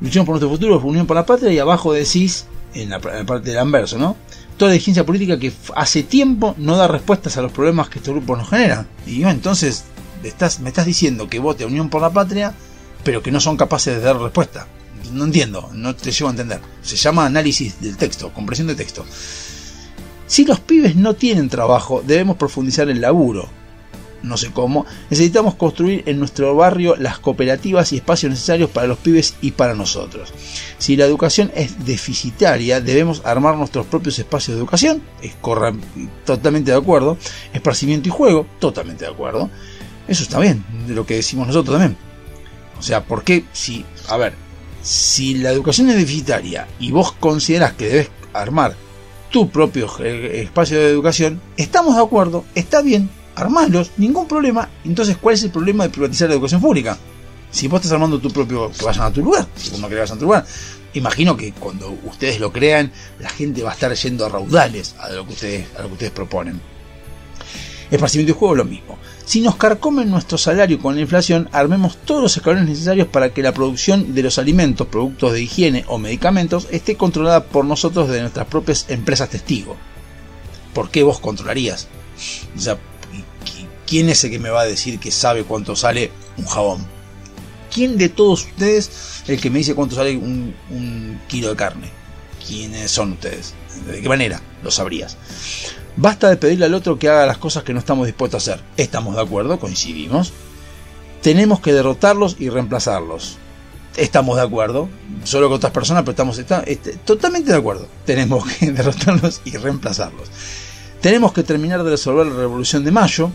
luchemos por nuestro futuro, unión por la patria, y abajo decís, en la, parte del anverso, ¿no? Toda dirigencia política que hace tiempo no da respuestas a los problemas que estos grupos nos generan. Y bueno, entonces estás, me estás diciendo que vote a Unión por la Patria, pero que no son capaces de dar respuesta. No entiendo, no te llevo a entender. Se llama análisis del texto, comprensión de texto. Si los pibes no tienen trabajo, debemos profundizar el laburo. No sé cómo. Necesitamos construir en nuestro barrio las cooperativas y espacios necesarios para los pibes y para nosotros. Si la educación es deficitaria, debemos armar nuestros propios espacios de educación. Es corra- totalmente de acuerdo. Esparcimiento y juego, totalmente de acuerdo. Eso está bien, de lo que decimos nosotros también. O sea, ¿por qué si, a ver, si la educación es deficitaria y vos considerás que debes armar tu propio espacio de educación, estamos de acuerdo, está bien, armalos, ningún problema. Entonces, ¿cuál es el problema de privatizar la educación pública? Si vos estás armando tu propio, que vayan a tu lugar, no querés que vayan a tu lugar. Imagino que cuando ustedes lo crean, la gente va a estar yendo a raudales a lo que ustedes, a lo que ustedes proponen. Esparcimiento y juego lo mismo. Si nos carcomen nuestro salario con la inflación, armemos todos los escalones necesarios para que la producción de los alimentos, productos de higiene o medicamentos esté controlada por nosotros de nuestras propias empresas testigo. ¿Por qué vos controlarías? O sea, ¿qui- ¿quién es el que me va a decir que sabe cuánto sale un jabón? ¿Quién de todos ustedes el que me dice cuánto sale un, un kilo de carne? ¿Quiénes son ustedes? ¿De qué manera lo sabrías? Basta de pedirle al otro que haga las cosas que no estamos dispuestos a hacer. Estamos de acuerdo, coincidimos. Tenemos que derrotarlos y reemplazarlos. Estamos de acuerdo. Solo con otras personas, pero estamos este, totalmente de acuerdo. Tenemos que derrotarlos y reemplazarlos. Tenemos que terminar de resolver la Revolución de Mayo,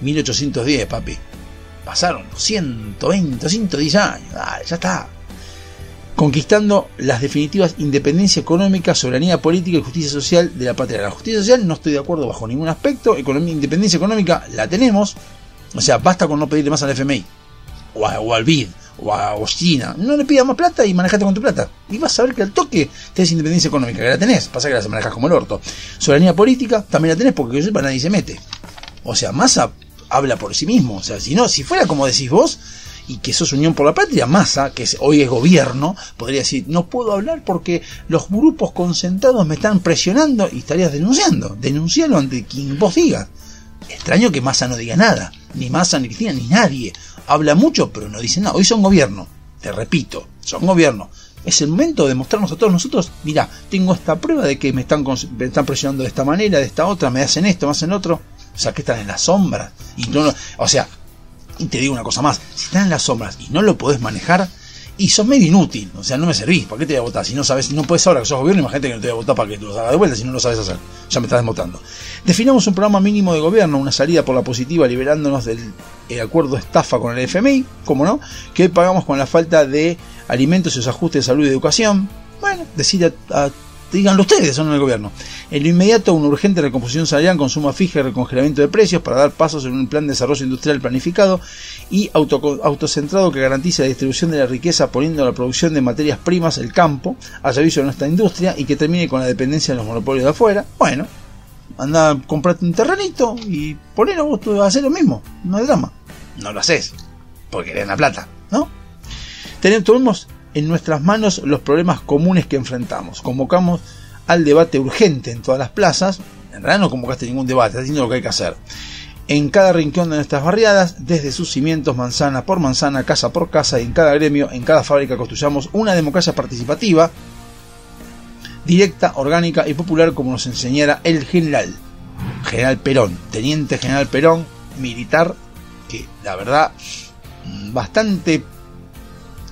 1810, papi. Pasaron 120, 110 años. Dale, ya está conquistando las definitivas independencia económica, soberanía política y justicia social de la patria. La justicia social no estoy de acuerdo bajo ningún aspecto. Economía, independencia económica la tenemos. O sea, basta con no pedirle más al FMI, o, a- al BID, o a China. No le pidas más plata y manejate con tu plata. Y vas a ver que al toque tenés independencia económica, que la tenés. Pasa que la manejas como el orto. Soberanía política también la tenés porque que yo sepa nadie se mete. O sea, Massa habla por sí mismo. O sea, si no, si fuera como decís vos, y que sos Unión por la Patria, Massa, que hoy es gobierno, podría decir, no puedo hablar porque los grupos concentrados me están presionando y estarías denunciando. Denuncialo ante quien vos digas. Extraño que Massa no diga nada. Ni Massa, ni Cristina, ni nadie. Habla mucho, pero no dice nada. Hoy son gobierno. Te repito, son gobierno. Es el momento de mostrarnos a todos nosotros, mira, tengo esta prueba de que me están, me están presionando de esta manera, de esta otra, me hacen esto, me hacen otro. O sea, que están en las sombras. Y no, o sea, y te digo una cosa más, si están en las sombras y no lo podés manejar, y sos medio inútil, o sea, no me servís, ¿para qué te voy a votar? Si no sabes, no puedes ahora que sos gobierno, imagínate que no te voy a votar para que lo haga de vuelta si no lo sabes hacer. Ya me estás desmotando. Definamos un programa mínimo de gobierno, una salida por la positiva, liberándonos del eh, acuerdo estafa con el FMI, como no, que pagamos con la falta de alimentos y los ajustes de salud y educación. Bueno, decir a díganlo ustedes, son el gobierno. En lo inmediato, una urgente recomposición salarial con suma fija y recongelamiento de precios para dar pasos en un plan de desarrollo industrial planificado y auto- autocentrado que garantice la distribución de la riqueza poniendo la producción de materias primas, el campo, al servicio de nuestra industria y que termine con la dependencia de los monopolios de afuera. Bueno, anda, comprate un terrenito y ponelo vos, tú vas a hacer lo mismo, no hay drama. No lo haces, porque querés la plata, ¿no? Tenemos, tomemos en nuestras manos los problemas comunes que enfrentamos. Convocamos al debate urgente en todas las plazas. En realidad no convocaste ningún debate, estás diciendo lo que hay que hacer. En cada rincón de nuestras barriadas, desde sus cimientos, manzana por manzana, casa por casa, y en cada gremio, en cada fábrica, construyamos una democracia participativa, directa, orgánica y popular, como nos enseñara el general, general Perón, teniente general Perón, militar, que la verdad, bastante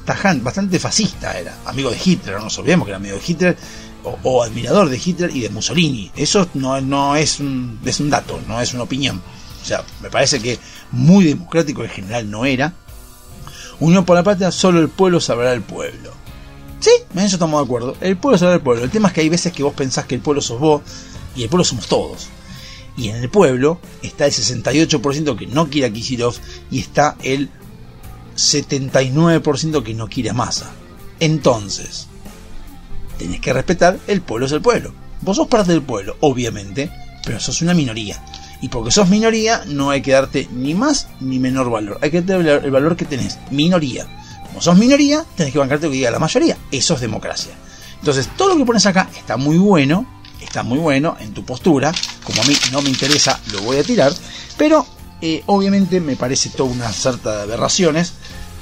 tajante, bastante fascista era, amigo de Hitler, no nos olvidemos que era amigo de Hitler, o, admirador de Hitler y de Mussolini. Eso no, es, un, dato, no es una opinión. O sea, me parece que muy democrático en general no era. Unión por la patria, solo el pueblo sabrá del pueblo. Sí, en eso estamos de acuerdo. El pueblo sabrá del pueblo. El tema es que hay veces que vos pensás que el pueblo sos vos y el pueblo somos todos. Y en el pueblo está el 68% que no quiere a Kicillof y está el 79% que no quiere a Massa. Entonces, tenés que respetar, el pueblo es el pueblo. Vos sos parte del pueblo, obviamente, pero sos una minoría. Y porque sos minoría, no hay que darte ni más ni menor valor. Hay que darte el valor que tenés, minoría. Como sos minoría, tenés que bancarte lo que diga la mayoría. Eso es democracia. Entonces, todo lo que pones acá está muy bueno, está muy bueno en tu postura. Como a mí no me interesa, lo voy a tirar. Pero, eh, obviamente, me parece toda una sarta de aberraciones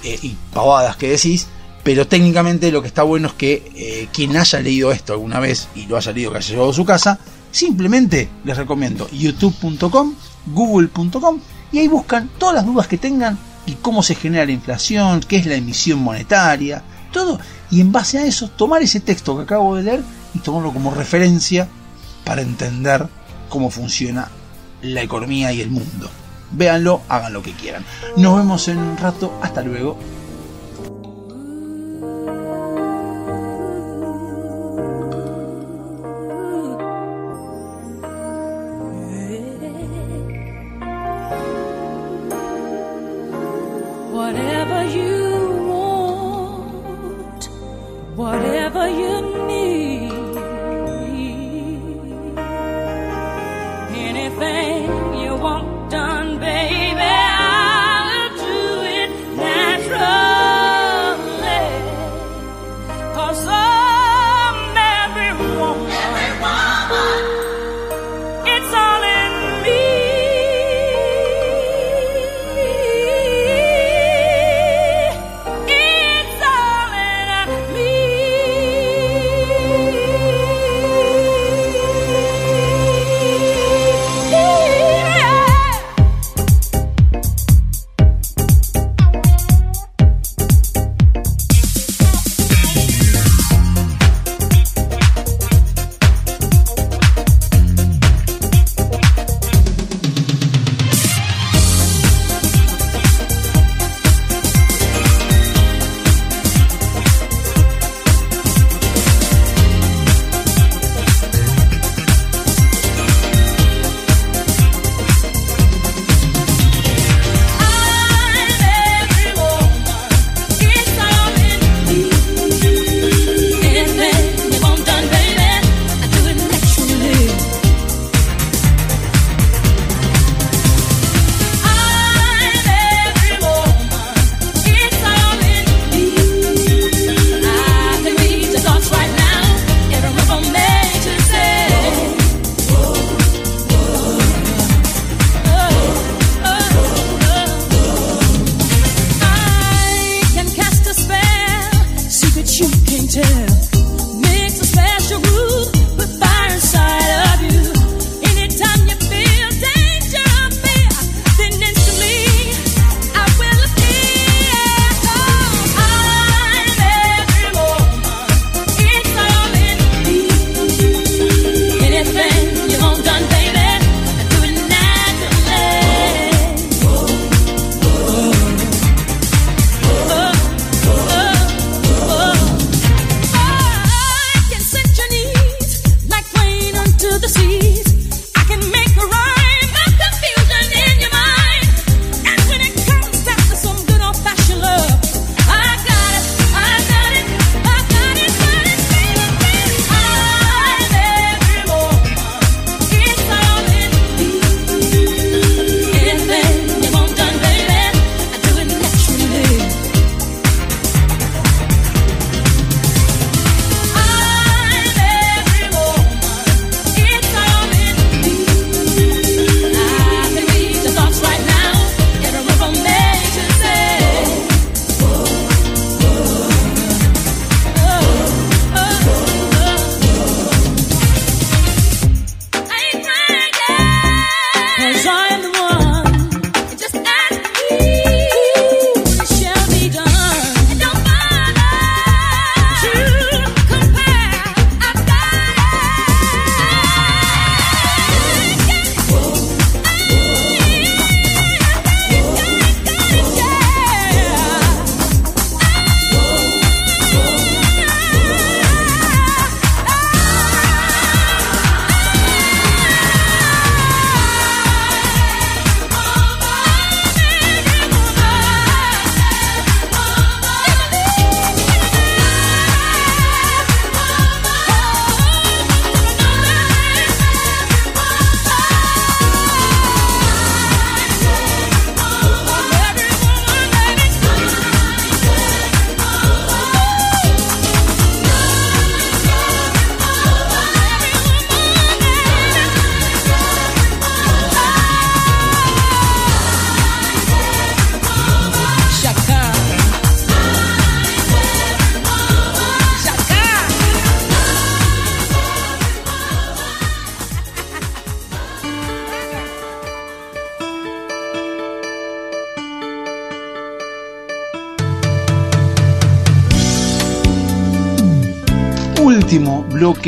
eh, y pavadas que decís. Pero técnicamente lo que está bueno es que eh, quien haya leído esto alguna vez y lo haya leído que haya llevado a su casa, simplemente les recomiendo youtube.com, google.com y ahí buscan todas las dudas que tengan y cómo se genera la inflación, qué es la emisión monetaria, todo. Y en base a eso, tomar ese texto que acabo de leer y tomarlo como referencia para entender cómo funciona la economía y el mundo. Véanlo, hagan lo que quieran. Nos vemos en un rato. Hasta luego.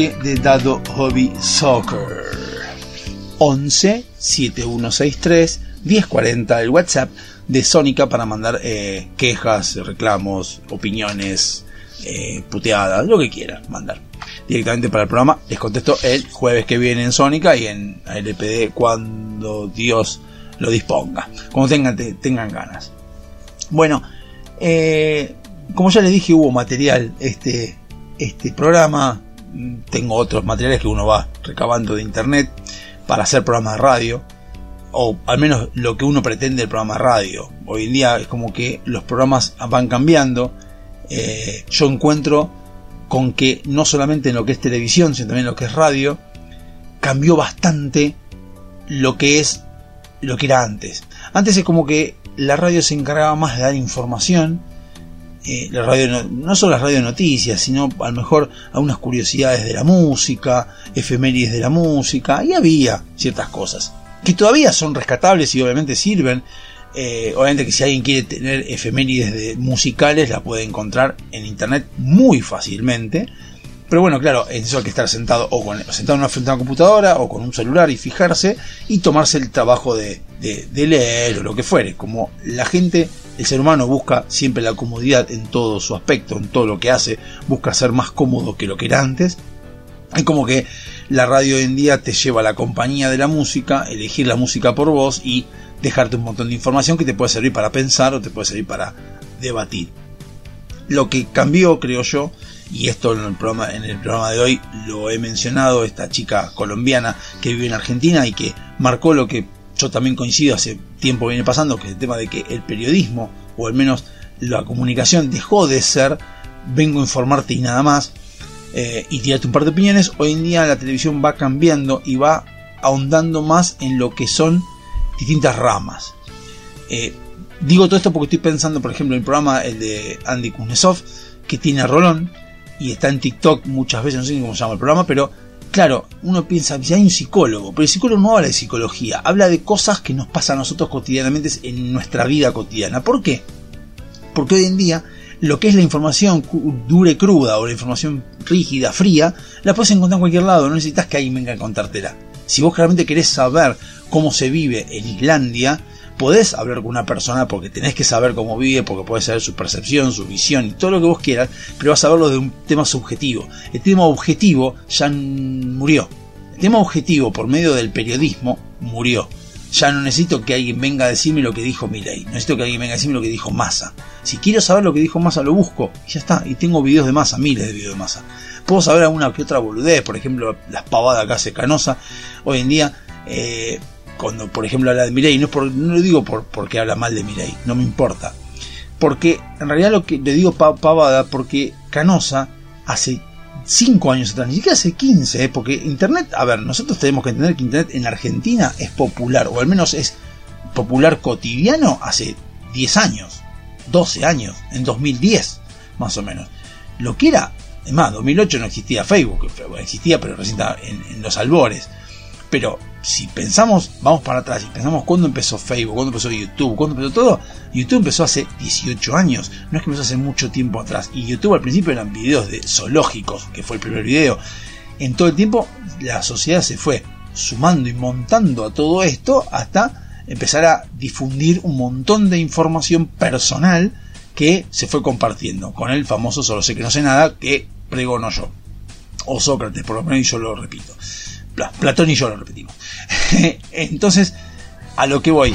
De Dado Hobby Soccer. 11 7163 1040 el WhatsApp de Sónica para mandar eh, quejas, reclamos, opiniones, eh, puteadas, lo que quieran mandar directamente para el programa. Les contesto el jueves que viene en Sónica y en LPD cuando Dios lo disponga, cuando tengan, te- tengan ganas. Bueno, eh, como ya les dije, hubo material este, este programa. Otros materiales que uno va recabando de internet para hacer programas de radio. O al menos lo que uno pretende del programa de radio. Hoy en día es como que los programas van cambiando. Eh, yo encuentro con que no solamente en lo que es televisión, sino también en lo que es radio, cambió bastante lo que es lo que era antes. Antes es como que la radio se encargaba más de dar información. Eh, no, solo las radio noticias, sino a lo mejor algunas curiosidades de la música, efemérides de la música, y había ciertas cosas que todavía son rescatables y obviamente sirven. Eh, obviamente que si alguien quiere tener efemérides de musicales la puede encontrar en internet muy fácilmente. Pero bueno, claro, eso hay que estar sentado o con, sentado en una frente a una computadora o con un celular y fijarse y tomarse el trabajo de, de- de leer o lo que fuere. Como la gente, el ser humano busca siempre la comodidad en todo su aspecto, en todo lo que hace, busca ser más cómodo que lo que era antes. Es como que la radio hoy en día te lleva a la compañía de la música, elegir la música por vos y dejarte un montón de información que te puede servir para pensar o te puede servir para debatir. Lo que cambió, creo yo, y esto en el programa, en el programa de hoy lo he mencionado, esta chica colombiana que vive en Argentina y que marcó lo que yo también coincido hace tiempo viene pasando, que es el tema de que el periodismo, o al menos la comunicación, dejó de ser vengo a informarte y nada más, eh, y tirarte un par de opiniones, hoy en día la televisión va cambiando y va ahondando más en lo que son distintas ramas. Eh, digo todo esto porque estoy pensando, por ejemplo, en el programa el de Andy Kuznetsov, que tiene a Rolón y está en TikTok muchas veces, no sé cómo se llama el programa, pero claro, uno piensa, si hay un psicólogo, pero el psicólogo no habla de psicología, habla de cosas que nos pasan a nosotros cotidianamente en nuestra vida cotidiana. ¿Por qué? Porque hoy en día lo que es la información dura y cruda o la información rígida, fría, la puedes encontrar en cualquier lado, no necesitas que alguien venga a contártela. Si vos realmente querés saber cómo se vive en Islandia, podés hablar con una persona porque tenés que saber cómo vive, porque podés saber su percepción, su visión y todo lo que vos quieras, pero vas a verlo de un tema subjetivo. El tema objetivo ya murió. El tema objetivo por medio del periodismo murió. Ya no necesito que alguien venga a decirme lo que dijo Milei. Necesito que alguien venga a decirme lo que dijo Massa. Si quiero saber lo que dijo Massa, lo busco. Y ya está. Y tengo videos de Massa, miles de videos de Massa. Puedo saber alguna que otra boludez. Por ejemplo, las pavadas que hace Canosa. Hoy en día, eh, cuando por ejemplo habla de Milei, no, lo digo por, porque habla mal de Milei. No me importa. Porque en realidad lo que le digo pa- pavada, porque Canosa hace 5 años atrás, ni siquiera hace 15, ¿eh? porque Internet, a ver, nosotros tenemos que entender que Internet en Argentina es popular, o al menos es popular cotidiano hace 10 años, 12 años, en 2010, más o menos. Lo que era, es más, 2008 no existía Facebook, existía, pero recién en, en los albores. Pero si pensamos, vamos para atrás y pensamos cuándo empezó Facebook, cuándo empezó YouTube, cuándo empezó todo, YouTube empezó hace 18 años, no es que empezó hace mucho tiempo atrás. Y YouTube al principio eran videos de zoológicos, que fue el primer video. En todo el tiempo la sociedad se fue sumando y montando a todo esto hasta empezar a difundir un montón de información personal que se fue compartiendo con el famoso solo sé que no sé nada que pregono yo. O Sócrates, por lo menos y yo lo repito. Pla- Platón y yo lo repetimos. Entonces, a lo que voy,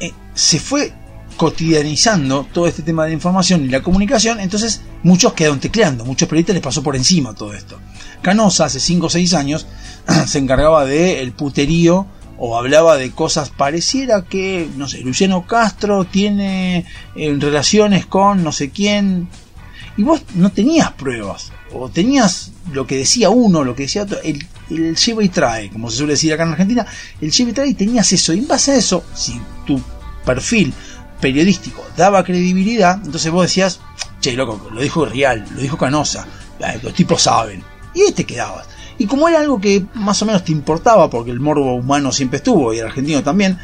eh, se fue cotidianizando todo este tema de información y la comunicación, entonces muchos quedaron tecleando, muchos periodistas les pasó por encima todo esto. Canosa hace 5 o 6 años se encargaba de el puterío o hablaba de cosas pareciera que, no sé, Luciano Castro tiene eh, relaciones con no sé quién, y vos no tenías pruebas, o tenías lo que decía uno, lo que decía otro, el, lleva y trae, como se suele decir acá en Argentina, el lleva y trae y tenías eso, y en base a eso, si tu perfil periodístico daba credibilidad, entonces vos decías, che, loco, lo dijo Real, lo dijo Canosa, eh, los tipos saben, y ahí te quedabas. Y como era algo que más o menos te importaba, porque el morbo humano siempre estuvo, y el argentino también,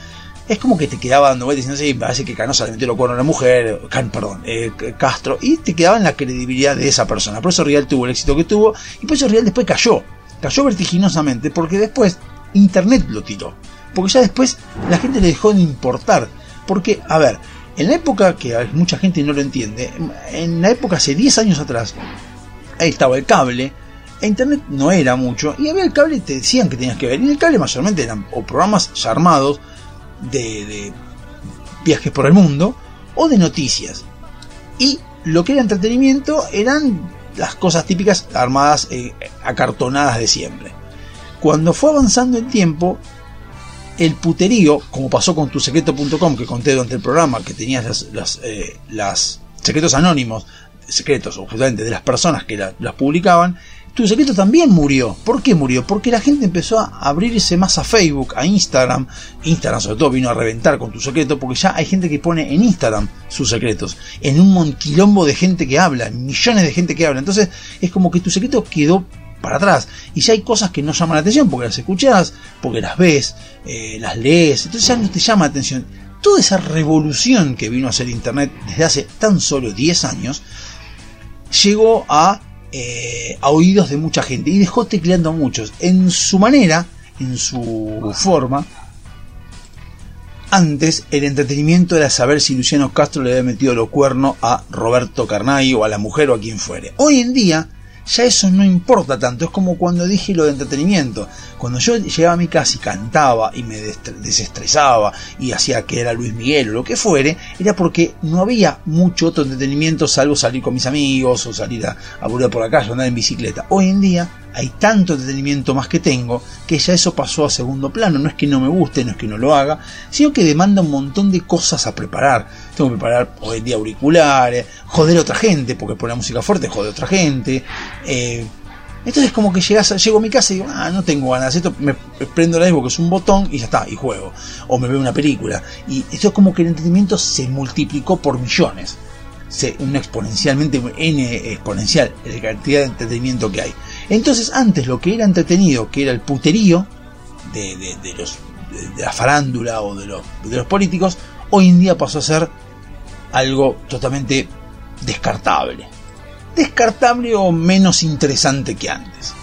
es como que te quedaba dando vueltas diciendo, sí, parece que Canosa le metió los cuernos a la mujer, Can, perdón, eh, Castro, y te quedaba en la credibilidad de esa persona. Por eso Real tuvo el éxito que tuvo, y por eso Real después cayó, cayó vertiginosamente, porque después Internet lo tiró. Porque ya después la gente le dejó de importar. Porque, a ver, en la época que mucha gente no lo entiende, en la época hace 10 años atrás, ahí estaba el cable, e internet no era mucho, y había el cable te decían que tenías que ver. Y el cable mayormente eran o programas ya armados de, viajes por el mundo o de noticias. Y lo que era entretenimiento eran las cosas típicas armadas, eh, acartonadas de siempre. Cuando fue avanzando el tiempo, el puterío, como pasó con tusecreto.com que conté durante el programa, que tenías las, las, eh, las secretos anónimos, secretos o justamente de las personas que la- las publicaban, tu secreto también murió. ¿Por qué murió? Porque la gente empezó a abrirse más a Facebook, a Instagram. Instagram sobre todo vino a reventar con tu secreto porque ya hay gente que pone en Instagram sus secretos. En un monquilombo de gente que habla, millones de gente que habla. Entonces es como que tu secreto quedó para atrás. Y ya hay cosas que no llaman la atención porque las escuchás, porque las ves, eh, las lees. Entonces ya no te llama la atención. Toda esa revolución que vino a hacer Internet desde hace tan solo 10 años llegó a, eh, a oídos de mucha gente y dejó tecleando a muchos. En su manera, en su forma, antes el entretenimiento era saber si Luciano Castro le había metido los cuernos a Roberto Carnay o a la mujer o a quien fuere. Hoy en día ya eso no importa tanto, es como cuando dije lo de entretenimiento. Cuando yo llegaba a mi casa y cantaba y me desestresaba y hacía que era Luis Miguel o lo que fuere, era porque no había mucho otro entretenimiento salvo salir con mis amigos o salir a, a volver por la calle o andar en bicicleta. Hoy en día hay tanto entretenimiento más que tengo que ya eso pasó a segundo plano. No es que no me guste, no es que no lo haga, sino que demanda un montón de cosas a preparar. Tengo que preparar hoy día auriculares, joder a otra gente, porque por la música fuerte jode a otra gente. eh, entonces como que llegas, a- llego a mi casa y digo, ah, no tengo ganas, esto me prendo la Xbox, es un botón y ya está, y juego. O me veo una película. Y esto es como que el entretenimiento se multiplicó por millones. Se, un exponencialmente, n exponencial, la cantidad de entretenimiento que hay. Entonces antes lo que era entretenido, que era el puterío de, los, la farándula o de los, políticos, hoy en día pasó a ser algo totalmente descartable. Descartable o menos interesante que antes.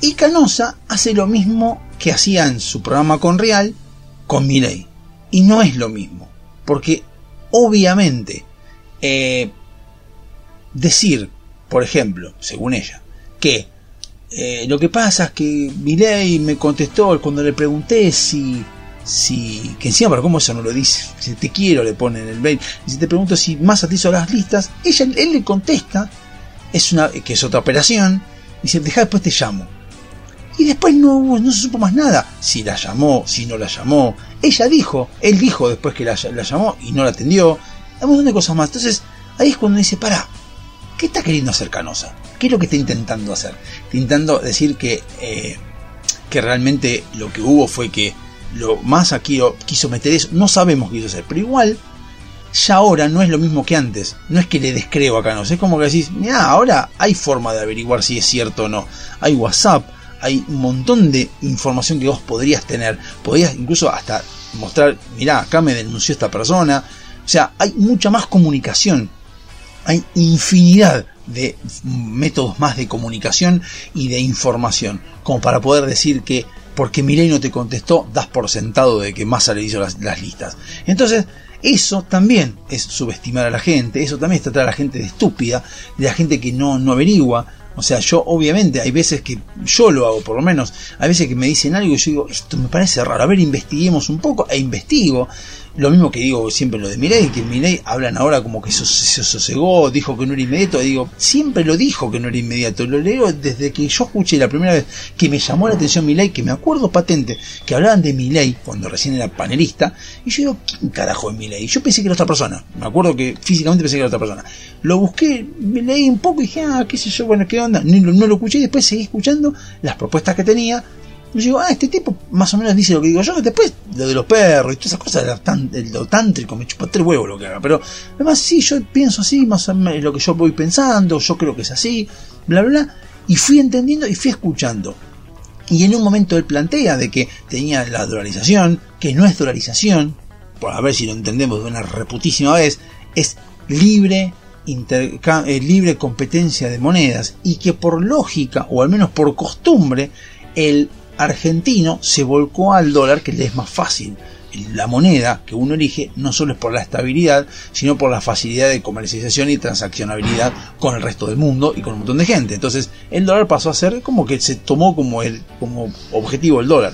Y Canosa hace lo mismo que hacía en su programa con Real con Milei. Y no es lo mismo. Porque obviamente eh, decir, por ejemplo, según ella, que eh, lo que pasa es que Milei me contestó cuando le pregunté si si que encima pero cómo eso no lo dice si te quiero le pone en el mail. Y si te pregunto si más atizo las listas ella él le contesta es una que es otra operación dice deja después te llamo y después no no se supo más nada. Si la llamó si no la llamó. Ella dijo él dijo después que la, la llamó y no la atendió. Un montón de cosas más. Entonces ahí es cuando dice para ¿qué está queriendo hacer Canosa? ¿qué es lo que está intentando hacer? Intentando decir que eh, que realmente lo que hubo fue que lo más aquí lo quiso meter eso, no sabemos qué quiso hacer, pero igual ya ahora no es lo mismo que antes, no es que le descreo a Canosa, es como que decís, mira, ahora hay forma de averiguar si es cierto o no, hay WhatsApp, hay un montón de información que vos podrías tener, podrías incluso hasta mostrar, mira, acá me denunció esta persona, o sea, hay mucha más comunicación, hay infinidad de métodos más de comunicación y de información, como para poder decir que porque Milei no te contestó, das por sentado de que Massa le hizo las, las listas. Entonces, eso también es subestimar a la gente, eso también es tratar a la gente de estúpida, de la gente que no, no averigua. O sea, yo obviamente hay veces que yo lo hago, por lo menos, hay veces que me dicen algo y yo digo, esto me parece raro, a ver, investiguemos un poco, e investigo. Lo mismo que digo siempre lo de Milei, que Milei hablan ahora como que se sosegó, dijo que no era inmediato, digo, siempre lo dijo que no era inmediato, lo leo desde que yo escuché la primera vez que me llamó la atención Milei, que me acuerdo patente, que hablaban de Milei cuando recién era panelista, y yo digo, ¿quién carajo es Milei? Yo pensé que era otra persona, me acuerdo que físicamente pensé que era otra persona. Lo busqué, me leí un poco y dije, ah, qué sé yo, bueno, qué onda, no, no lo escuché y después seguí escuchando las propuestas que tenía, yo digo, ah, este tipo más o menos dice lo que digo yo. Después, lo de los perros y todas esas cosas, lo, tántrico, me chupa tres huevos lo que haga. Pero además, sí, yo pienso así, más o menos lo que yo voy pensando, yo creo que es así, bla, bla, bla. Y fui entendiendo y fui escuchando. Y en un momento él plantea de que tenía la dolarización que no es dolarización, por a ver si lo entendemos de una reputísima vez, es libre, eh, libre competencia de monedas y que por lógica, o al menos por costumbre, el argentino se volcó al dólar que le es más fácil. La moneda que uno elige no solo es por la estabilidad, sino por la facilidad de comercialización y transaccionabilidad con el resto del mundo y con un montón de gente. Entonces el dólar pasó a ser como que se tomó como, el, como objetivo el dólar.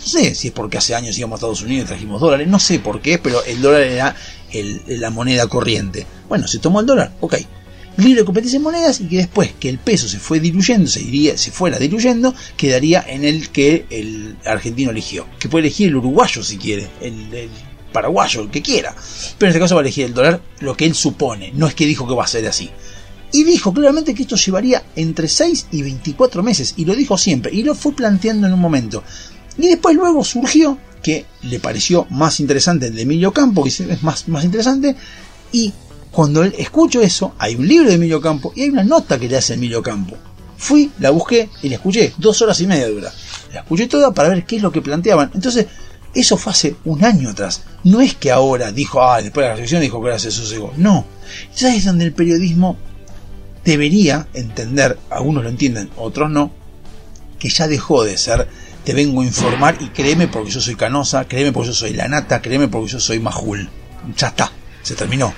No sé si es porque hace años íbamos a Estados Unidos y trajimos dólares, no sé por qué, pero el dólar era el- la moneda corriente. Bueno, se tomó el dólar, ok. Libre competencia en monedas y que después que el peso se fue diluyendo, se, iría, se fuera diluyendo, quedaría en el que el argentino eligió. Que puede elegir el uruguayo si quiere, el, paraguayo, el que quiera. Pero en este caso va a elegir el dólar lo que él supone, no es que dijo que va a ser así. Y dijo claramente que esto llevaría entre 6 y 24 meses, y lo dijo siempre, y lo fue planteando en un momento. Y después luego surgió que le pareció más interesante el de Emilio Campo, que es más, más interesante, y cuando escucho eso, hay un libro de Emilio Campo y hay una nota que le hace Emilio Campo. Fui, la busqué y la escuché, dos horas y media dura. La escuché toda para ver qué es lo que planteaban. Entonces, eso fue hace un año atrás. No es que ahora dijo, ah, después de la reflexión dijo que ahora se sosegó. No. Entonces ahí es donde el periodismo debería entender, algunos lo entienden, otros no, que ya dejó de ser te vengo a informar y créeme porque yo soy canosa, créeme porque yo soy la nata, créeme porque yo soy majul. Ya está, se terminó.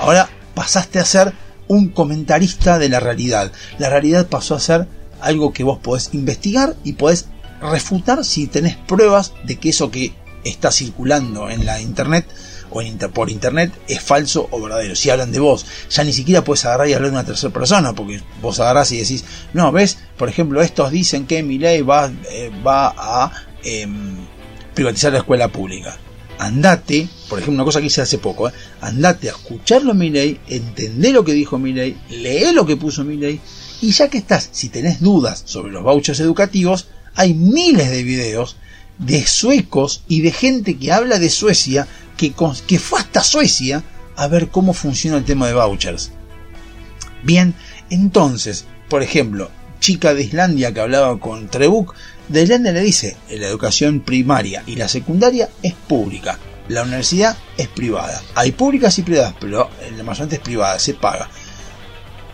Ahora pasaste a ser un comentarista de la realidad. La realidad pasó a ser algo que vos podés investigar y podés refutar si tenés pruebas de que eso que está circulando en la internet o en por internet es falso o verdadero. Si hablan de vos, ya ni siquiera puedes agarrar y hablar de una tercera persona, porque vos agarrás y decís, no, ves, por ejemplo, estos dicen que Milei va, eh, va a em, privatizar la escuela pública. Andate, por ejemplo, una cosa que hice hace poco, eh, andate a escucharlo a Milei, entender lo que dijo Milei, lee lo que puso Milei, y ya que estás, si tenés dudas sobre los vouchers educativos, hay miles de videos de suecos y de gente que habla de Suecia, que, que fue hasta Suecia a ver cómo funciona el tema de vouchers. Bien, entonces, por ejemplo, chica de Islandia que hablaba con Trebuk, de Islandia le dice, la educación primaria y la secundaria es pública, la universidad es privada. Hay públicas y privadas, pero la mayoría es privada, se paga.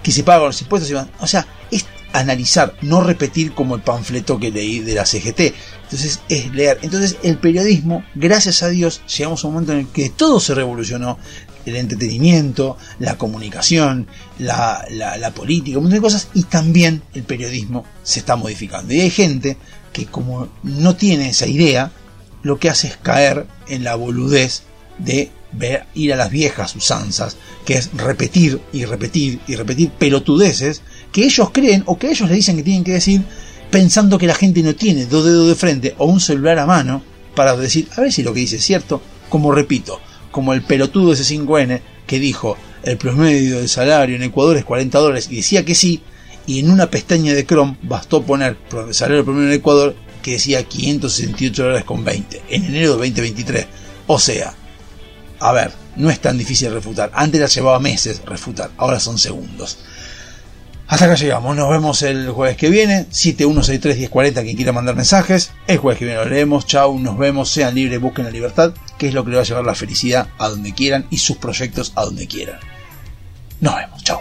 Que se pagan los impuestos y van. O sea, es analizar, no repetir como el panfleto que leí de la CGT. Entonces es leer. Entonces el periodismo, gracias a Dios, llegamos a un momento en el que todo se revolucionó. El entretenimiento, la comunicación, la, la, la política, un montón de cosas. Y también el periodismo se está modificando. Y hay gente que como no tiene esa idea, lo que hace es caer en la boludez de ver ir a las viejas usanzas, que es repetir y repetir y repetir pelotudeces que ellos creen o que ellos le dicen que tienen que decir pensando que la gente no tiene dos dedos de frente o un celular a mano para decir, a ver si lo que dice es cierto, como repito, como el pelotudo ese 5N que dijo el promedio de salario en Ecuador es 40 dólares y decía que sí, y en una pestaña de Chrome bastó poner salario promedio en Ecuador que decía 568 dólares con 20 en enero de 2023. O sea, a ver, no es tan difícil refutar. Antes la llevaba meses refutar, ahora son segundos. Hasta acá llegamos, nos vemos el jueves que viene, 7163-1040, quien quiera mandar mensajes. El jueves que viene lo leemos, chau, nos vemos, sean libres, busquen la libertad, que es lo que le va a llevar la felicidad a donde quieran y sus proyectos a donde quieran. Nos vemos, chau.